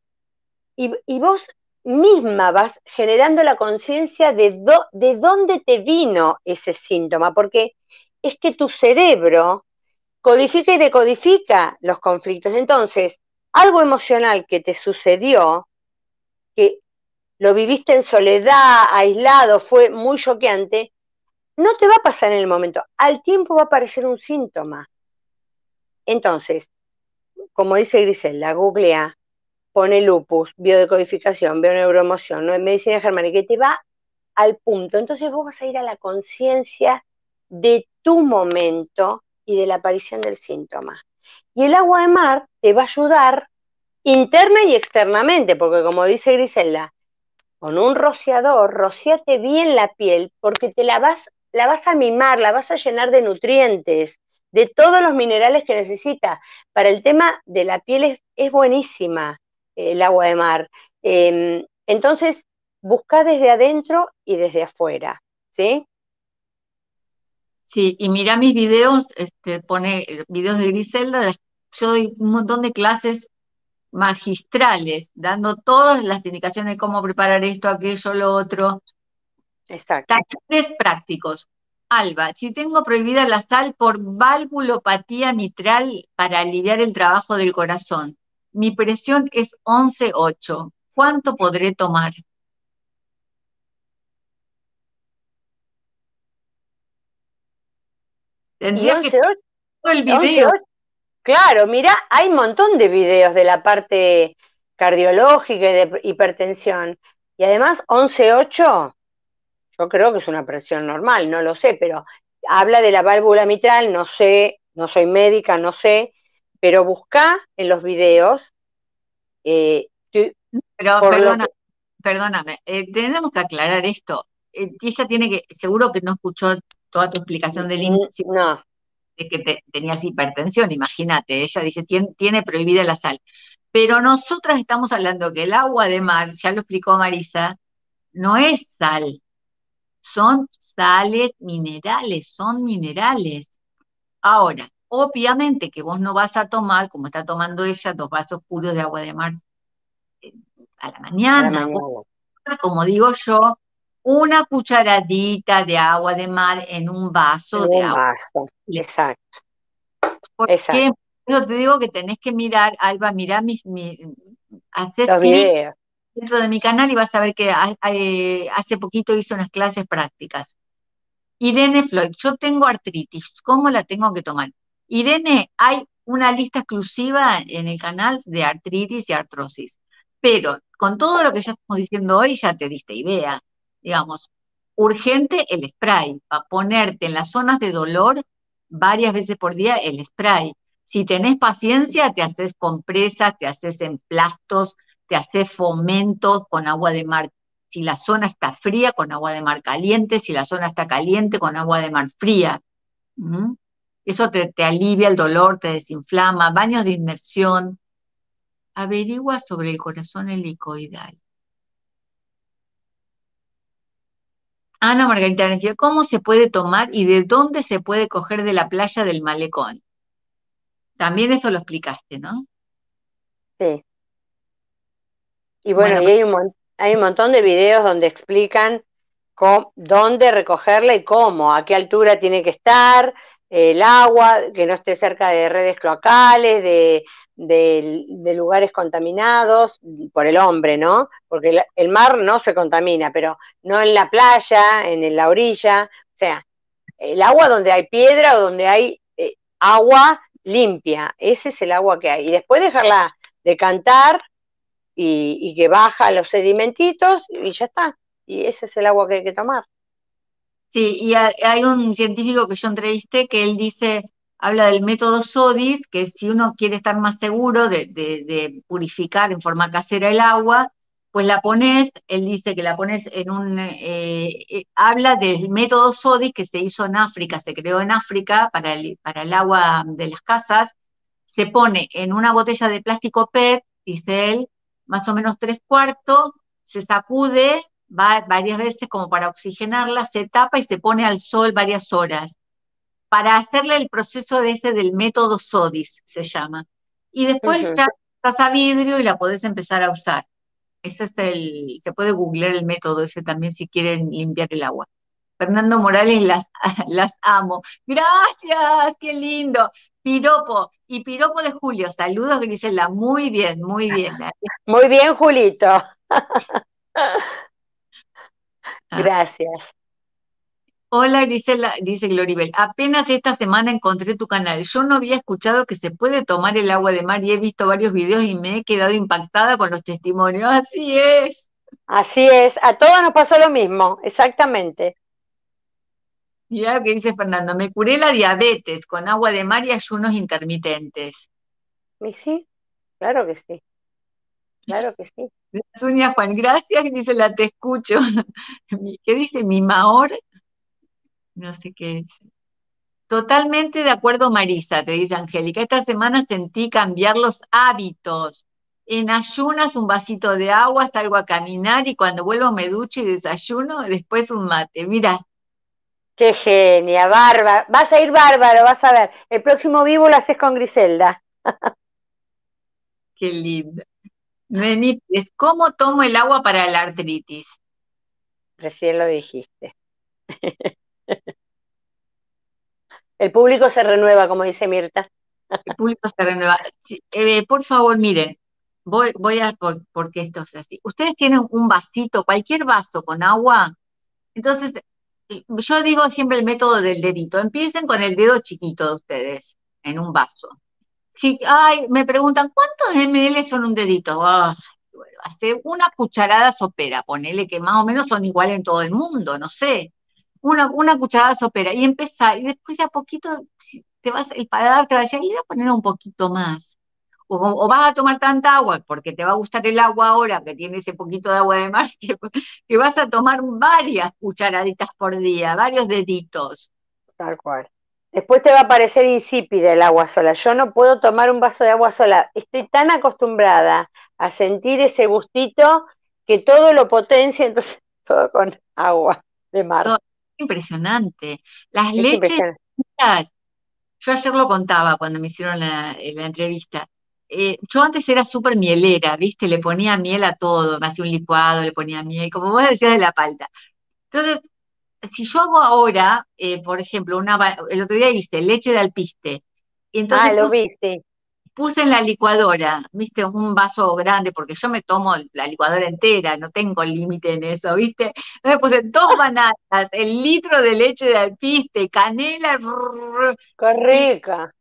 y, vos misma vas generando la conciencia de, de dónde te vino ese síntoma, porque es que tu cerebro codifica y decodifica los conflictos. Entonces, algo emocional que te sucedió, que lo viviste en soledad, aislado, fue muy choqueante, no te va a pasar en el momento. Al tiempo va a aparecer un síntoma. Entonces, como dice Griselda, googlea, pone lupus, biodecodificación, bioneuroemoción, ¿no? medicina germánica, y te va al punto. Entonces vos vas a ir a la conciencia de tu momento y de la aparición del síntoma. Y el agua de mar te va a ayudar interna y externamente, porque como dice Griselda, con un rociador, rociate bien la piel, porque te la vas, la vas a mimar, la vas a llenar de nutrientes, de todos los minerales que necesita. Para el tema de la piel es, buenísima el agua de mar. Em, entonces, busca desde adentro y desde afuera, ¿sí? Sí, y mira mis videos, este, pone videos de Griselda, yo doy un montón de clases magistrales, dando todas las indicaciones de cómo preparar esto, aquello, lo otro. Exacto. Talleres prácticos. Alba, si tengo prohibida la sal por valvulopatía mitral para aliviar el trabajo del corazón, mi presión es 11.8. ¿Cuánto podré tomar? Tendría que el video. claro, mira, hay un montón de videos de la parte cardiológica y de hipertensión. Y además, 11.8, yo creo que es una presión normal, no lo sé, pero habla de la válvula mitral, no sé, no soy médica, no sé, pero busca en los videos. Eh, pero perdona, perdóname, eh, tenemos que aclarar esto. Eh, ella tiene que, seguro que no escuchó toda tu explicación del inicio. No. De que tenías hipertensión, imagínate, ella dice, tiene, tiene prohibida la sal. Pero nosotras estamos hablando que el agua de mar, ya lo explicó Marisa, no es sal, son sales minerales, son minerales. Ahora, obviamente que vos no vas a tomar, como está tomando ella, dos vasos puros de agua de mar eh, a la mañana, como digo yo, una cucharadita de agua de mar en un vaso de agua. Exacto. Exacto. Yo te digo que tenés que mirar, Alba, mirá mis, mi, haces dentro de mi canal y vas a ver que hace poquito hice unas clases prácticas. Irene Floyd, yo tengo artritis, ¿cómo la tengo que tomar? Irene, hay una lista exclusiva en el canal de artritis y artrosis, pero con todo lo que ya estamos diciendo hoy ya te diste idea. Digamos, urgente el spray, para ponerte en las zonas de dolor varias veces por día el spray. Si tenés paciencia, te haces compresas, te haces emplastos, te haces fomentos con agua de mar. Si la zona está fría, con agua de mar caliente. Si la zona está caliente, con agua de mar fría. ¿Mm? Eso te, te alivia el dolor, te desinflama. Baños de inmersión. Averigua sobre el corazón helicoidal. Ana Margarita decía, ¿cómo se puede tomar y de dónde se puede coger de la playa del malecón? También eso lo explicaste, ¿no? Sí. Y bueno, y hay un, hay un montón de videos donde explican dónde recogerla y cómo, a qué altura tiene que estar, el agua, que no esté cerca de redes cloacales, de, de, lugares contaminados por el hombre, ¿no? Porque el, mar no se contamina, pero no en la playa, en la orilla, o sea, el agua donde hay piedra o donde hay eh, agua limpia, ese es el agua que hay. Y después dejarla decantar y, y que baja los sedimentitos y ya está. Y ese es el agua que hay que tomar. Sí, y hay un científico que yo entrevisté que él dice, habla del método SODIS, que si uno quiere estar más seguro de, de purificar en forma casera el agua, pues la pones, él dice que la pones en un, eh, eh, habla del método SODIS que se hizo en África, se creó en África para el, para el agua de las casas, se pone en una botella de plástico PET, dice él, más o menos tres cuartos, se sacude va varias veces como para oxigenarla, se tapa y se pone al sol varias horas, para hacerle el proceso de ese del método SODIS, se llama. Y después ya estás a vidrio y la podés empezar a usar. Ese es el, se puede googlear el método ese también si quieren limpiar el agua. Fernando Morales, las, las amo. Gracias, qué lindo. Piropo, y piropo de Julio. Saludos, Grisela. Muy bien, muy bien. Muy bien, Julito. Gracias. Hola Grisela, dice Gloribel, apenas esta semana encontré tu canal. Yo no había escuchado que se puede tomar el agua de mar y he visto varios videos y me he quedado impactada con los testimonios. Así es. Así es, a todos nos pasó lo mismo, exactamente. Mira lo que dice Fernando, me curé la diabetes con agua de mar y ayunos intermitentes. Y sí, claro que sí. Claro que sí. Las uñas, Juan, gracias, dice la te escucho. ¿Qué dice mi Maor? no sé qué es. Totalmente de acuerdo, Marisa, te dice Angélica. Esta semana sentí cambiar los hábitos. En ayunas un vasito de agua, salgo a caminar y cuando vuelvo me ducho y desayuno, después un mate. Mira. Qué genia, bárbaro. Vas a ir bárbaro, vas a ver. El próximo vivo lo haces con Griselda. Qué lindo. ¿cómo tomo el agua para la artritis? Recién lo dijiste. El público se renueva, como dice Mirta. El público se renueva. Eh, por favor, miren, voy, voy a, porque esto es así. Ustedes tienen un vasito, cualquier vaso con agua, entonces yo digo siempre el método del dedito. Empiecen con el dedo chiquito de ustedes en un vaso. Si, ay, me preguntan, ¿cuántos ml son un dedito? hace una cucharada sopera, ponele que más o menos son iguales en todo el mundo, no sé. Una, una cucharada sopera y empezar, y después de a poquito te vas, el paladar te va a decir, voy a poner un poquito más. O, vas a tomar tanta agua porque te va a gustar el agua ahora que tiene ese poquito de agua de mar, que, vas a tomar varias cucharaditas por día, varios deditos. Tal cual. Después te va a parecer insípida el agua sola. Yo no puedo tomar un vaso de agua sola. Estoy tan acostumbrada a sentir ese gustito que todo lo potencia, entonces todo con agua de mar. impresionante. Las leches, yo ayer lo contaba cuando me hicieron la entrevista. Eh, yo antes era súper mielera, ¿viste? Le ponía miel a todo, me hacía un licuado, le ponía miel, como vos decías de la palta. Entonces, si yo hago ahora, eh, por ejemplo, una, el otro día hice leche de alpiste, y entonces ah, lo viste. puse en la licuadora, viste, un vaso grande, porque yo me tomo la licuadora entera, no tengo límite en eso, viste. Entonces puse dos bananas, el litro de leche de alpiste, canela. Qué rica.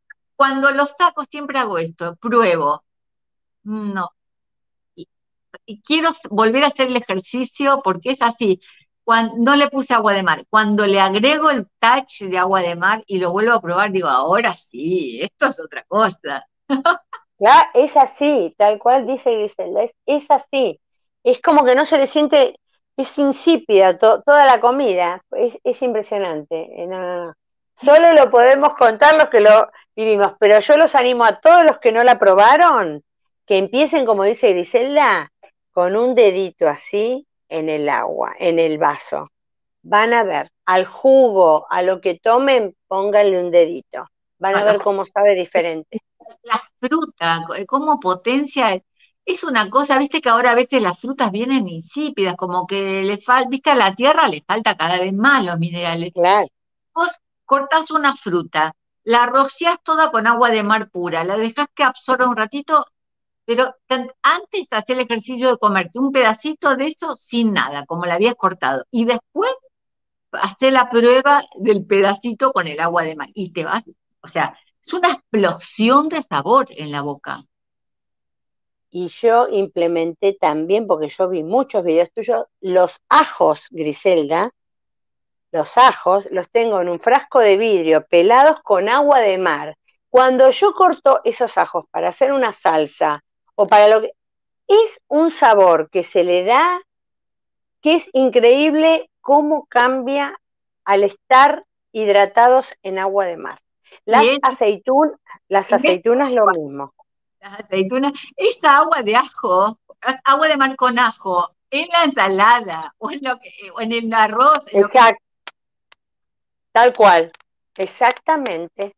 Cuando los tacos siempre hago esto, pruebo. No. Y, quiero volver a hacer el ejercicio porque es así. Cuando, no le puse agua de mar. Cuando le agrego el touch de agua de mar y lo vuelvo a probar, digo, ahora sí, esto es otra cosa. Claro, es así, tal cual dice Griselda, es, así. Es como que no se le siente, es insípida toda la comida, es, impresionante. Eh, no, no, no. Solo lo podemos contar los que lo vivimos, pero yo los animo a todos los que no la probaron, que empiecen, como dice Griselda, con un dedito así en el agua, en el vaso. Van a ver, al jugo, a lo que tomen, pónganle un dedito. Van a ver cómo sabe diferente. La fruta, cómo potencia, es una cosa, viste que ahora a veces las frutas vienen insípidas, como que le falta, viste a la tierra le falta cada vez más los minerales. Claro cortás una fruta, la rociás toda con agua de mar pura, la dejas que absorba un ratito, pero antes hacer el ejercicio de comerte un pedacito de eso sin nada, como la habías cortado, y después hacer la prueba del pedacito con el agua de mar, y te vas, o sea, es una explosión de sabor en la boca. Y yo implementé también, porque yo vi muchos videos tuyos, los ajos, Griselda, los ajos los tengo en un frasco de vidrio pelados con agua de mar. Cuando yo corto esos ajos para hacer una salsa o para lo que... Es un sabor que se le da que es increíble cómo cambia al estar hidratados en agua de mar. Las, aceitunas, las aceitunas lo mismo. Las aceitunas, esa agua de ajo, agua de mar con ajo, en la ensalada o en, lo que, o en el arroz. Exacto. Tal cual, exactamente.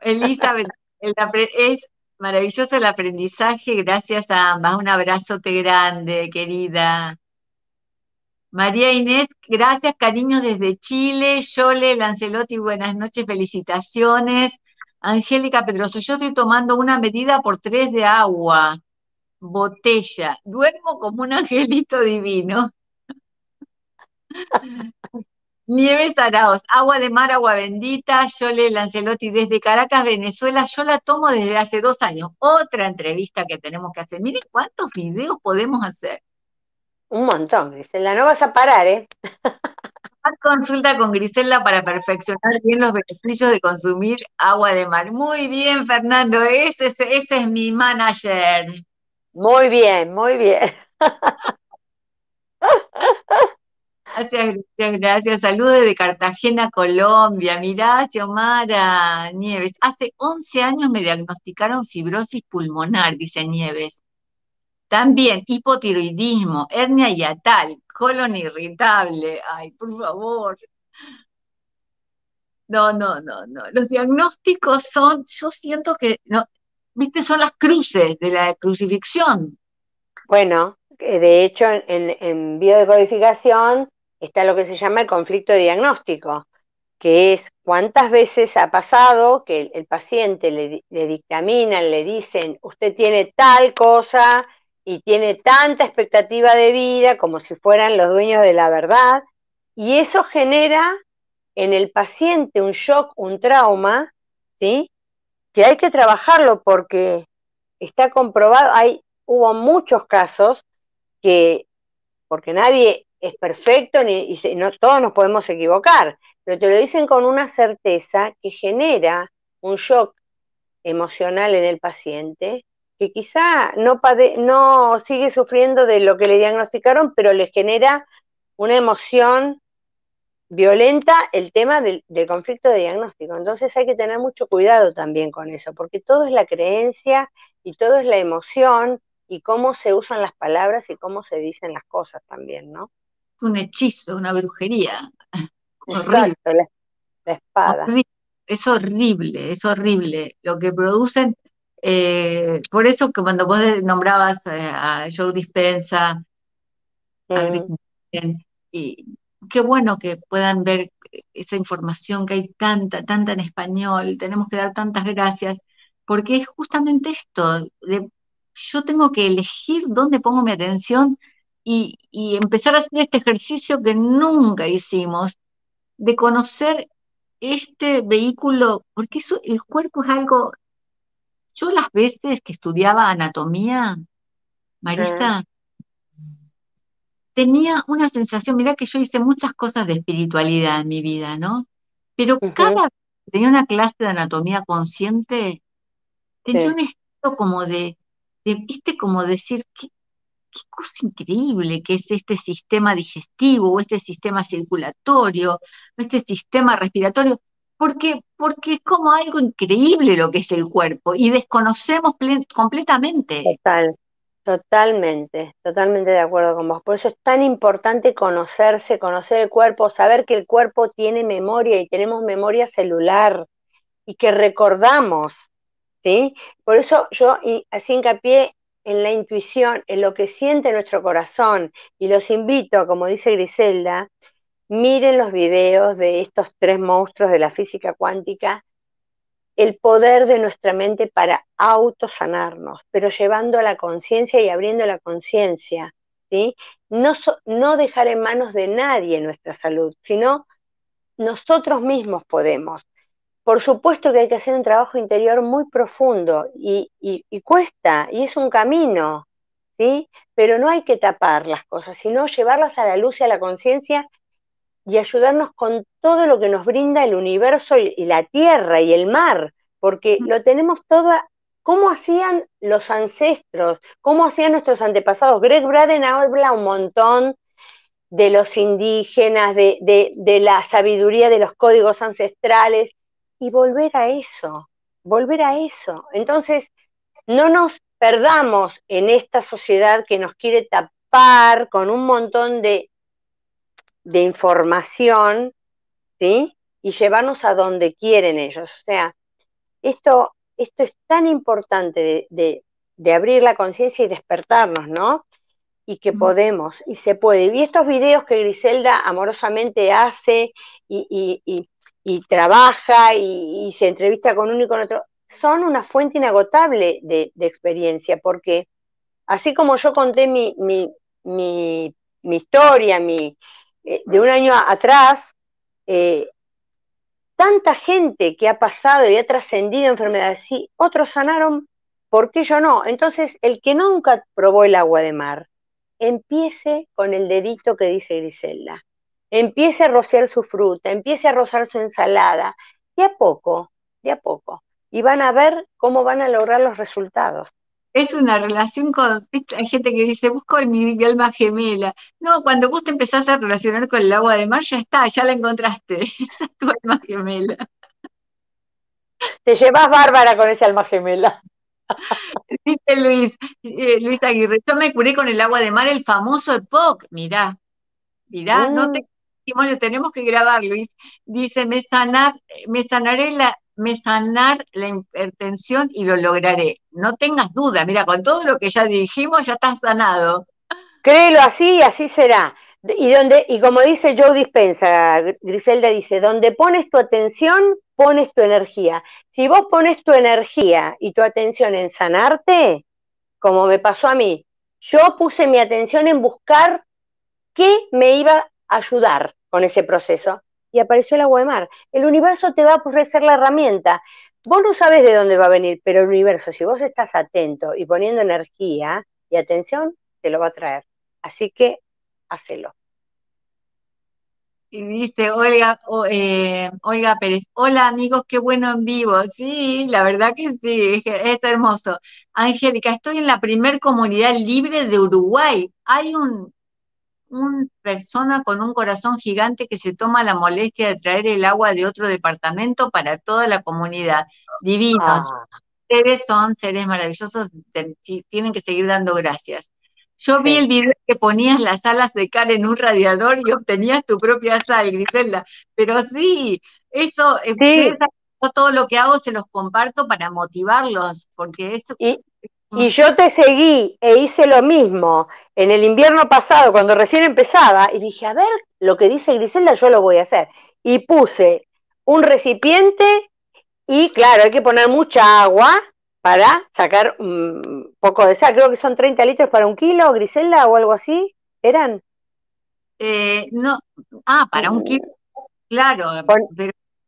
Elizabeth, es maravilloso el aprendizaje, gracias a ambas. Un abrazote grande, querida. María Inés, gracias, cariños desde Chile. Yole Lancelotti, buenas noches, felicitaciones. Angélica Pedroso, yo estoy tomando una medida por tres de agua, botella. Duermo como un angelito divino. Nieves Araos, agua de mar, agua bendita, yo le Lancelotti desde Caracas, Venezuela, yo la tomo desde hace dos años. Otra entrevista que tenemos que hacer. Miren cuántos videos podemos hacer. Un montón, Grisela, no vas a parar, ¿eh? Consulta con Grisela para perfeccionar bien los beneficios de consumir agua de mar. Muy bien, Fernando, ese, ese es mi manager. Muy bien, muy bien. Gracias, gracias, gracias. Saludos de Cartagena, Colombia. Mirá, Xiomara Nieves. Hace 11 años me diagnosticaron fibrosis pulmonar, dice Nieves. También hipotiroidismo, hernia hiatal, colon irritable. Ay, por favor. No, no, no, no. Los diagnósticos son, yo siento que, no, viste, son las cruces de la crucifixión. Bueno, de hecho, en, en biodecodificación está lo que se llama el conflicto diagnóstico. que es cuántas veces ha pasado que el, paciente le, le dictaminan, le dicen, usted tiene tal cosa y tiene tanta expectativa de vida como si fueran los dueños de la verdad, y eso genera en el paciente un shock, un trauma, ¿sí? Que hay que trabajarlo porque está comprobado, hay, hubo muchos casos que, porque nadie es perfecto ni, y no todos nos podemos equivocar, pero te lo dicen con una certeza que genera un shock emocional en el paciente que quizá no, no sigue sufriendo de lo que le diagnosticaron, pero le genera una emoción violenta el tema del, conflicto de diagnóstico. Entonces hay que tener mucho cuidado también con eso, porque todo es la creencia y todo es la emoción y cómo se usan las palabras y cómo se dicen las cosas también, ¿no? Un hechizo, una brujería. Exacto, la, espada. Es horrible, es horrible. Lo que producen, eh, por eso que cuando vos nombrabas eh, a Joe Dispensa, mm. y qué bueno que puedan ver esa información que hay tanta, tanta en español, tenemos que dar tantas gracias, porque es justamente esto, yo tengo que elegir dónde pongo mi atención y, empezar a hacer este ejercicio que nunca hicimos, de conocer este vehículo, porque eso, el cuerpo es algo, yo las veces que estudiaba anatomía, Marisa, tenía una sensación, mira que yo hice muchas cosas de espiritualidad en mi vida, ¿no? Pero cada vez que tenía una clase de anatomía consciente, tenía un estado como de, viste, como decir, ¿qué, qué cosa increíble que es este sistema digestivo, o este sistema circulatorio, o este sistema respiratorio, porque, porque es como algo increíble lo que es el cuerpo y desconocemos completamente. Total, Totalmente, totalmente de acuerdo con vos. Por eso es tan importante conocerse, conocer el cuerpo, saber que el cuerpo tiene memoria y tenemos memoria celular y que recordamos, ¿sí? Por eso yo así hincapié en la intuición, en lo que siente nuestro corazón y los invito, como dice Griselda, miren los videos de estos tres monstruos de la física cuántica el poder de nuestra mente para autosanarnos, pero llevando a la conciencia y abriendo la conciencia, ¿sí? No, no dejar en manos de nadie nuestra salud, sino nosotros mismos podemos. Por supuesto que hay que hacer un trabajo interior muy profundo y, y cuesta, y es un camino, ¿sí? Pero no hay que tapar las cosas, sino llevarlas a la luz y a la conciencia y ayudarnos con todo lo que nos brinda el universo y, la tierra y el mar, porque lo tenemos todo, ¿cómo hacían los ancestros? ¿Cómo hacían nuestros antepasados? Greg Braden habla un montón de los indígenas, de, de la sabiduría de los códigos ancestrales, y volver a eso, volver a eso. Entonces, no nos perdamos en esta sociedad que nos quiere tapar con un montón de de información, ¿sí? Y llevarnos a donde quieren ellos. O sea, esto, esto es tan importante de, abrir la conciencia y despertarnos, ¿no? Y que podemos, y se puede. Y estos videos que Griselda amorosamente hace y, trabaja y, se entrevista con uno y con otro, son una fuente inagotable de, experiencia, porque así como yo conté mi, mi, mi, mi historia, mi, eh, de un año atrás, eh, tanta gente que ha pasado y ha trascendido enfermedades, sí, otros sanaron, ¿por qué yo no? Entonces, el que nunca probó el agua de mar, empiece con el dedito que dice Griselda, empiece a rociar su fruta, empiece a rozar su ensalada, de a poco, de a poco, y van a ver cómo van a lograr los resultados es una relación con, hay gente que dice, busco mi, mi, alma gemela. No, cuando vos te empezás a relacionar con el agua de mar, ya está, ya la encontraste. Esa es tu alma gemela. Te llevas bárbara con esa alma gemela. Dice Luis, eh, Luis Aguirre, yo me curé con el agua de mar, el famoso EPOC. Mirá, mirá, no te mm. Testimonio, tenemos que grabar, Luis. Dice, me sanar, me sanaré la, me sanar la hipertensión y lo lograré. No tengas duda, mira, con todo lo que ya dijimos ya estás sanado. Créelo así y así será. Y, donde, y como dice Joe Dispensa, Griselda dice, donde pones tu atención, pones tu energía. Si vos pones tu energía y tu atención en sanarte, como me pasó a mí, yo puse mi atención en buscar qué me iba ayudar con ese proceso y apareció el agua de mar. El universo te va a ofrecer la herramienta. Vos no sabes de dónde va a venir, pero el universo, si vos estás atento y poniendo energía y atención, te lo va a traer. Así que hacelo. Y dice Olga, eh, Pérez, hola amigos, qué bueno en vivo. Sí, la verdad que sí, es, hermoso. Angélica, estoy en la primer comunidad libre de Uruguay. Hay un, una persona con un corazón gigante que se toma la molestia de traer el agua de otro departamento para toda la comunidad. Divinos. Ah. Seres son seres maravillosos, tienen que seguir dando gracias. Yo vi el video que ponías las salas de cal en un radiador y obtenías tu propia sal, Griselda. Pero sí, eso, sí. todo lo que hago se los comparto para motivarlos, porque eso... Y, y yo te seguí e hice lo mismo en el invierno pasado, cuando recién empezaba, y dije, a ver, lo que dice Griselda yo lo voy a hacer. Y puse un recipiente y claro, hay que poner mucha agua, para sacar un poco de sal. Creo que son 30 litros para un kilo, Griselda, o algo así, ¿eran? Eh, no, ah, para un kilo, claro,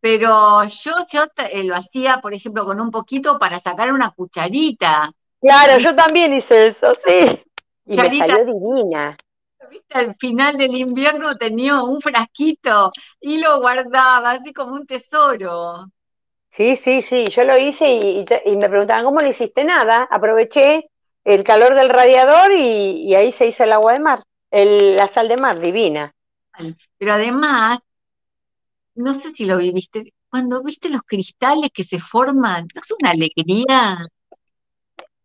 pero, yo, yo eh, lo hacía, por ejemplo, con un poquito para sacar una cucharita. Claro, yo también hice eso, sí. Y me salió divina. ¿Viste? Al final del invierno tenía un frasquito y lo guardaba así como un tesoro. Sí, sí, sí, yo lo hice y, me preguntaban, ¿cómo le hiciste? Nada, aproveché el calor del radiador y, ahí se hizo el agua de mar, la sal de mar, divina. Pero además, no sé si lo viviste, cuando viste los cristales que se forman, ¿no es una alegría?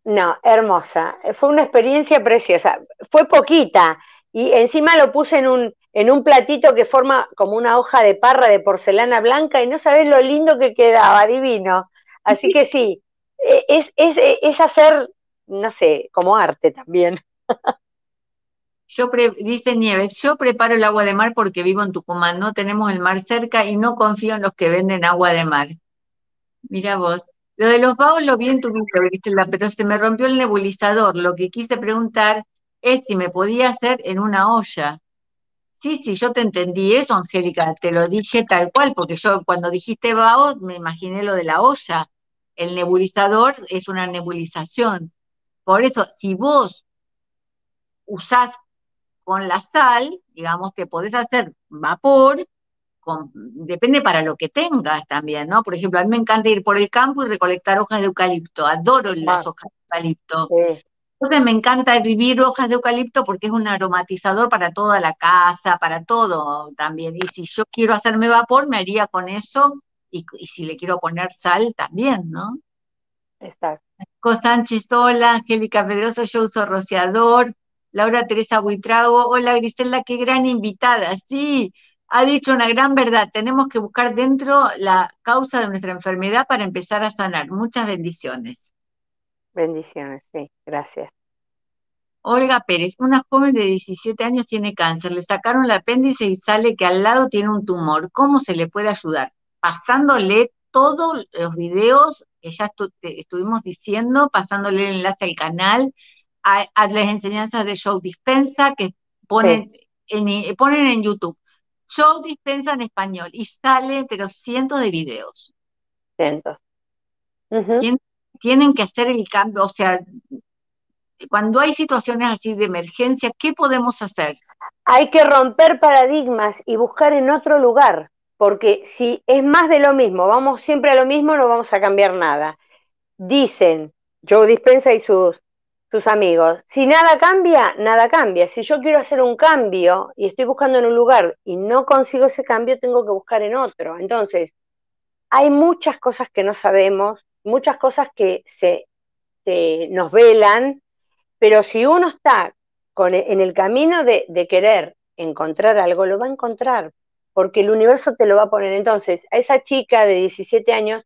No, hermosa, fue una experiencia preciosa, fue poquita y encima lo puse en un, en un platito que forma como una hoja de parra de porcelana blanca y no sabes lo lindo que quedaba, divino. Así que sí, e, es, es, es hacer, no sé, como arte también. Yo dice Nieves, yo preparo el agua de mar porque vivo en Tucumán, no tenemos el mar cerca y no confío en los que venden agua de mar. Mira vos, lo de los vaos lo vi en tu video, pero se me rompió el nebulizador. Lo que quise preguntar es si me podía hacer en una olla. Sí, sí, yo te entendí eso, Angélica, te lo dije tal cual, porque yo cuando dijiste BAO me imaginé lo de la olla. El nebulizador es una nebulización. Por eso, si vos usás con la sal, digamos, te podés hacer vapor, depende para lo que tengas también, ¿no? Por ejemplo, a mí me encanta ir por el campo y recolectar hojas de eucalipto, adoro las hojas de eucalipto. Entonces me encanta vivir hojas de eucalipto porque es un aromatizador para toda la casa, para todo también. Y si yo quiero hacerme vapor, me haría con eso. Y, si le quiero poner sal, también, ¿no? Exacto. Sánchez, hola, Angélica Pedroso, yo uso rociador. Laura Teresa Buitrago, hola Griselda, qué gran invitada. Sí, ha dicho una gran verdad. Tenemos que buscar dentro la causa de nuestra enfermedad para empezar a sanar. Muchas bendiciones. Bendiciones, sí, gracias. Olga Pérez, una joven de 17 años tiene cáncer, le sacaron el apéndice y sale que al lado tiene un tumor. ¿Cómo se le puede ayudar? Pasándole todos los videos que ya estuvimos diciendo, pasándole el enlace al canal, a, las enseñanzas de Show Dispensa que ponen, en, ponen en YouTube. Show Dispensa en español y sale, pero cientos de videos. Cientos tienen que hacer el cambio, o sea, cuando hay situaciones así de emergencia, ¿qué podemos hacer? Hay que romper paradigmas y buscar en otro lugar, porque si es más de lo mismo, vamos siempre a lo mismo, no vamos a cambiar nada. Dicen Joe Dispensa y sus, sus amigos, si nada cambia, nada cambia. Si yo quiero hacer un cambio y estoy buscando en un lugar y no consigo ese cambio, tengo que buscar en otro. Entonces, hay muchas cosas que no sabemos, muchas cosas que se, nos velan, pero si uno está con, en el camino de, de querer encontrar algo, lo va a encontrar, porque el universo te lo va a poner. Entonces, a esa chica de 17 años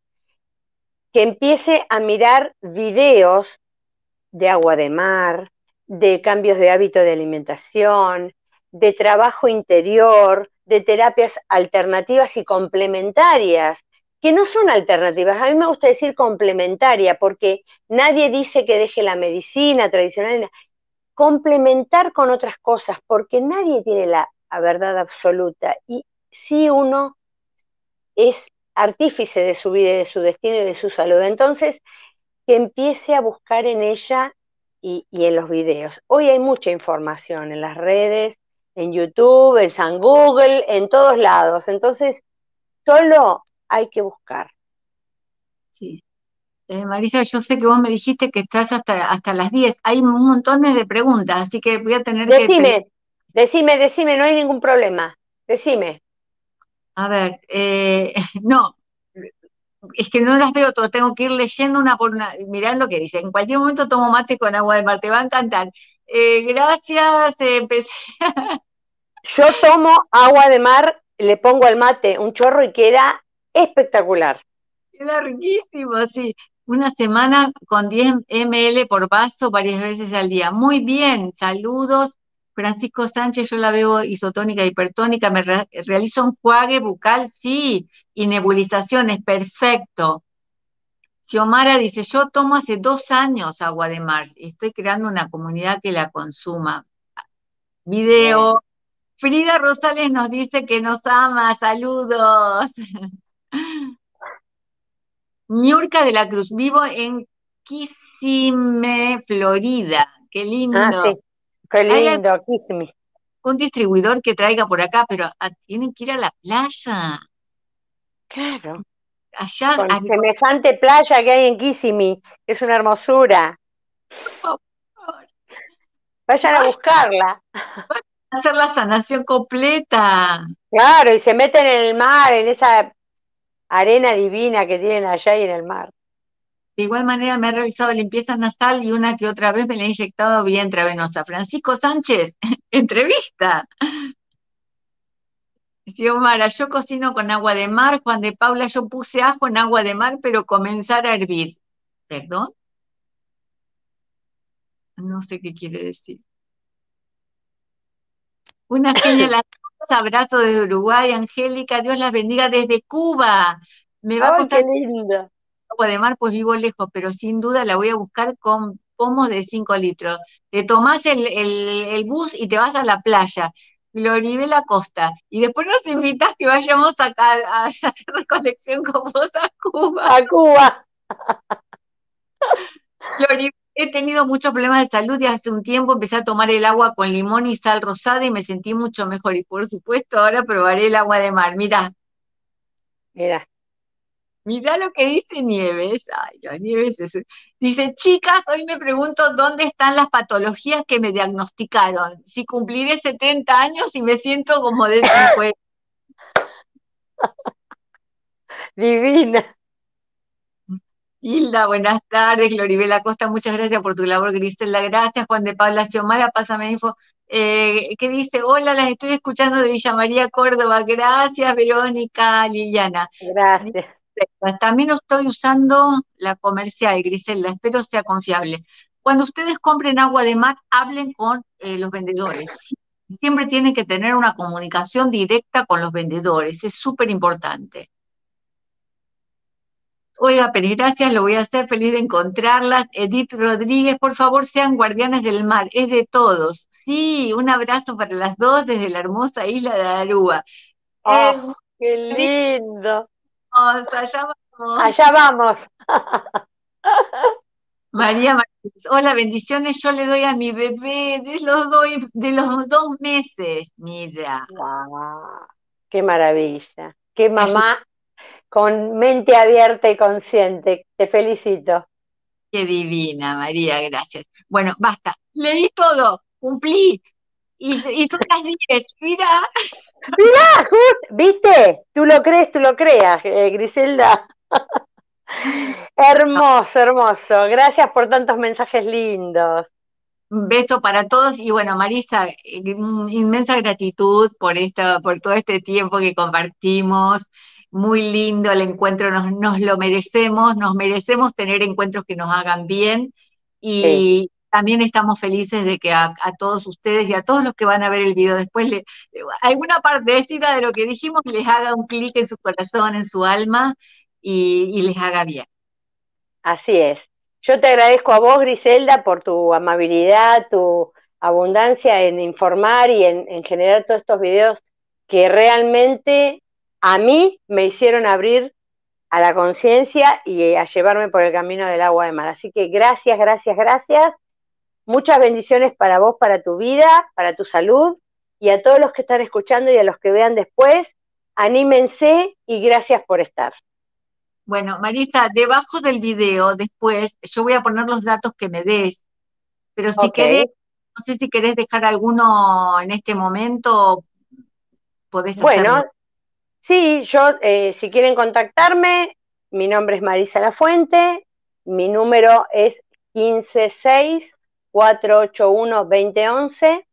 que empiece a mirar videos de agua de mar, de cambios de hábito de alimentación, de trabajo interior, de terapias alternativas y complementarias, que no son alternativas. A mí me gusta decir complementaria, porque nadie dice que deje la medicina tradicional. Complementar con otras cosas, porque nadie tiene la, verdad absoluta. Y si uno es artífice de su vida, de su destino y de su salud. Entonces, que empiece a buscar en ella y, en los videos. Hoy hay mucha información en las redes, en YouTube, en San Google, en todos lados. Entonces, solo hay que buscar. Sí. Eh, Marisa, yo sé que vos me dijiste que estás hasta, hasta las 10. Hay un montón de preguntas, así que voy a tener que... Decime, decime, decime, no hay ningún problema. Decime. A ver, eh, no, es que no las veo todas, tengo que ir leyendo una por una, mirando lo que dice. En cualquier momento tomo mate con agua de mar, te va a encantar. Eh, gracias, empecé. Yo tomo agua de mar, le pongo al mate un chorro y queda espectacular. Queda riquísimo, sí. Una semana con 10 ml por vaso varias veces al día. Muy bien, saludos. Francisco Sánchez, yo la veo isotónica, hipertónica, me realizo un juague bucal, sí, y nebulizaciones, perfecto. Xiomara dice, yo tomo hace dos años agua de mar y estoy creando una comunidad que la consuma. Video. Frida Rosales nos dice que nos ama, saludos. Niurka de la Cruz, vivo en Kissimmee, Florida. Qué lindo. Ah, sí. Qué lindo, Kissimmee. Un distribuidor que traiga por acá, pero ah, tienen que ir a la playa. Claro. Allá, Con semejante playa que hay en Kissimmee, es una hermosura. Vayan a buscarla. a hacer la sanación completa. Claro, y se meten en el mar, en esa arena divina que tienen allá y en el mar. De igual manera me ha realizado limpieza nasal y una que otra vez me la he inyectado vía intravenosa. Francisco Sánchez, entrevista. Xiomara, yo cocino con agua de mar. Juan de Paula, yo puse ajo en agua de mar, pero comenzar a hervir. ¿Perdón? No sé qué quiere decir. Una genial abrazo desde Uruguay, Angélica, Dios las bendiga desde Cuba. Me va a costar qué agua de mar, pues vivo lejos, pero sin duda la voy a buscar con pomos de 5 litros. Te tomás el bus y te vas a la playa la Costa. Y después nos invitas que vayamos acá a, hacer recolección con vos a Cuba. A Cuba. he tenido muchos problemas de salud y hace un tiempo empecé a tomar el agua con limón y sal rosada y me sentí mucho mejor. Y por supuesto ahora probaré el agua de mar. Mira. Mira. Mirá lo que dice Nieves. Ay, Nieves es... Dice, chicas, hoy me pregunto dónde están las patologías que me diagnosticaron. Si cumpliré 70 años y me siento como de 50. Divina. Hilda, buenas tardes. Gloribela Costa, muchas gracias por tu labor, Grisela. Gracias, Juan de Paula Xiomara, pásame info. Eh, ¿Qué dice? Hola, las estoy escuchando de Villa María, Córdoba. Gracias, Verónica, Liliana. Gracias. También estoy usando la comercial, Griselda, espero sea confiable. Cuando ustedes compren agua de mar, hablen con eh, los vendedores. Siempre tienen que tener una comunicación directa con los vendedores, es súper importante. Oiga, Pérez, gracias, lo voy a hacer, feliz de encontrarlas. Edith Rodríguez, por favor, sean guardianes del mar, es de todos. Sí, un abrazo para las dos desde la hermosa isla de Aruba. Oh, ¡Qué lindo! Allá vamos. Allá vamos. María Martínez, hola, bendiciones, yo le doy a mi bebé de los, doy, de los dos meses, mira. qué maravilla, qué mamá con mente abierta y consciente, te felicito. Qué divina, María, gracias. Bueno, basta, leí todo, cumplí, y, y son las 10, mira. Mirá, ¿viste? Tú lo crees, tú lo creas, eh, Griselda. hermoso, hermoso. Gracias por tantos mensajes lindos. Un beso para todos y bueno, Marisa, inmensa gratitud por esto, por todo este tiempo que compartimos. Muy lindo el encuentro, nos, nos lo merecemos, nos merecemos tener encuentros que nos hagan bien y también estamos felices de que a, todos ustedes y a todos los que van a ver el video después, le, alguna partecita de lo que dijimos les haga un clic en su corazón, en su alma y, les haga bien. Así es. Yo te agradezco a vos, Griselda, por tu amabilidad, tu abundancia en informar y en, en generar todos estos videos que realmente a mí me hicieron abrir a la conciencia y a llevarme por el camino del agua de mar. Así que gracias, gracias, gracias. Muchas bendiciones para vos, para tu vida, para tu salud y a todos los que están escuchando y a los que vean después. Anímense y gracias por estar. Bueno, Marisa, debajo del video después yo voy a poner los datos que me des, pero si querés, no sé si querés dejar alguno en este momento, podés hacerlo. Bueno, Sí, yo, eh, si quieren contactarme, mi nombre es Marisa Lafuente, mi número es 156-481-2011.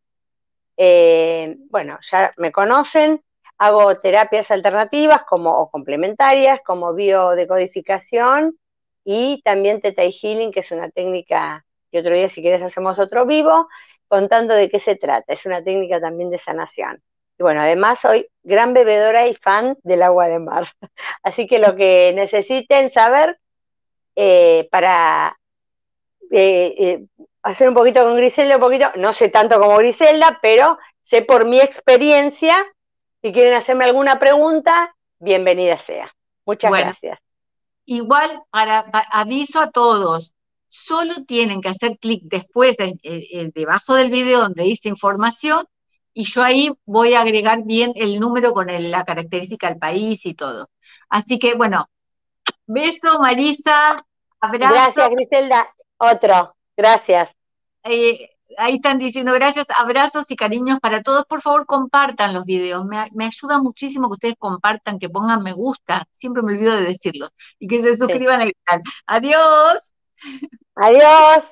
Eh, bueno, ya me conocen, hago terapias alternativas como, o complementarias como biodecodificación y también Theta Healing, que es una técnica que otro día si quieres hacemos otro vivo, contando de qué se trata. Es una técnica también de sanación. Y bueno, además soy gran bebedora y fan del agua de mar. Así que lo que necesiten saber eh, para eh, eh, hacer un poquito con Griselda, un poquito, no sé tanto como Griselda, pero sé por mi experiencia. Si quieren hacerme alguna pregunta, bienvenida sea. Muchas gracias. Igual, para, aviso a todos, solo tienen que hacer clic después, debajo del video donde dice información, y yo ahí voy a agregar bien el número con la característica del país y todo. Así que, bueno, beso, Marisa, abrazo. Gracias, Griselda. Otro, gracias. Eh, ahí están diciendo gracias, abrazos y cariños para todos. Por favor, compartan los videos. Me, me, ayuda muchísimo que ustedes compartan, que pongan me gusta. Siempre me olvido de decirlo. Y que se suscriban al canal. Adiós. Adiós.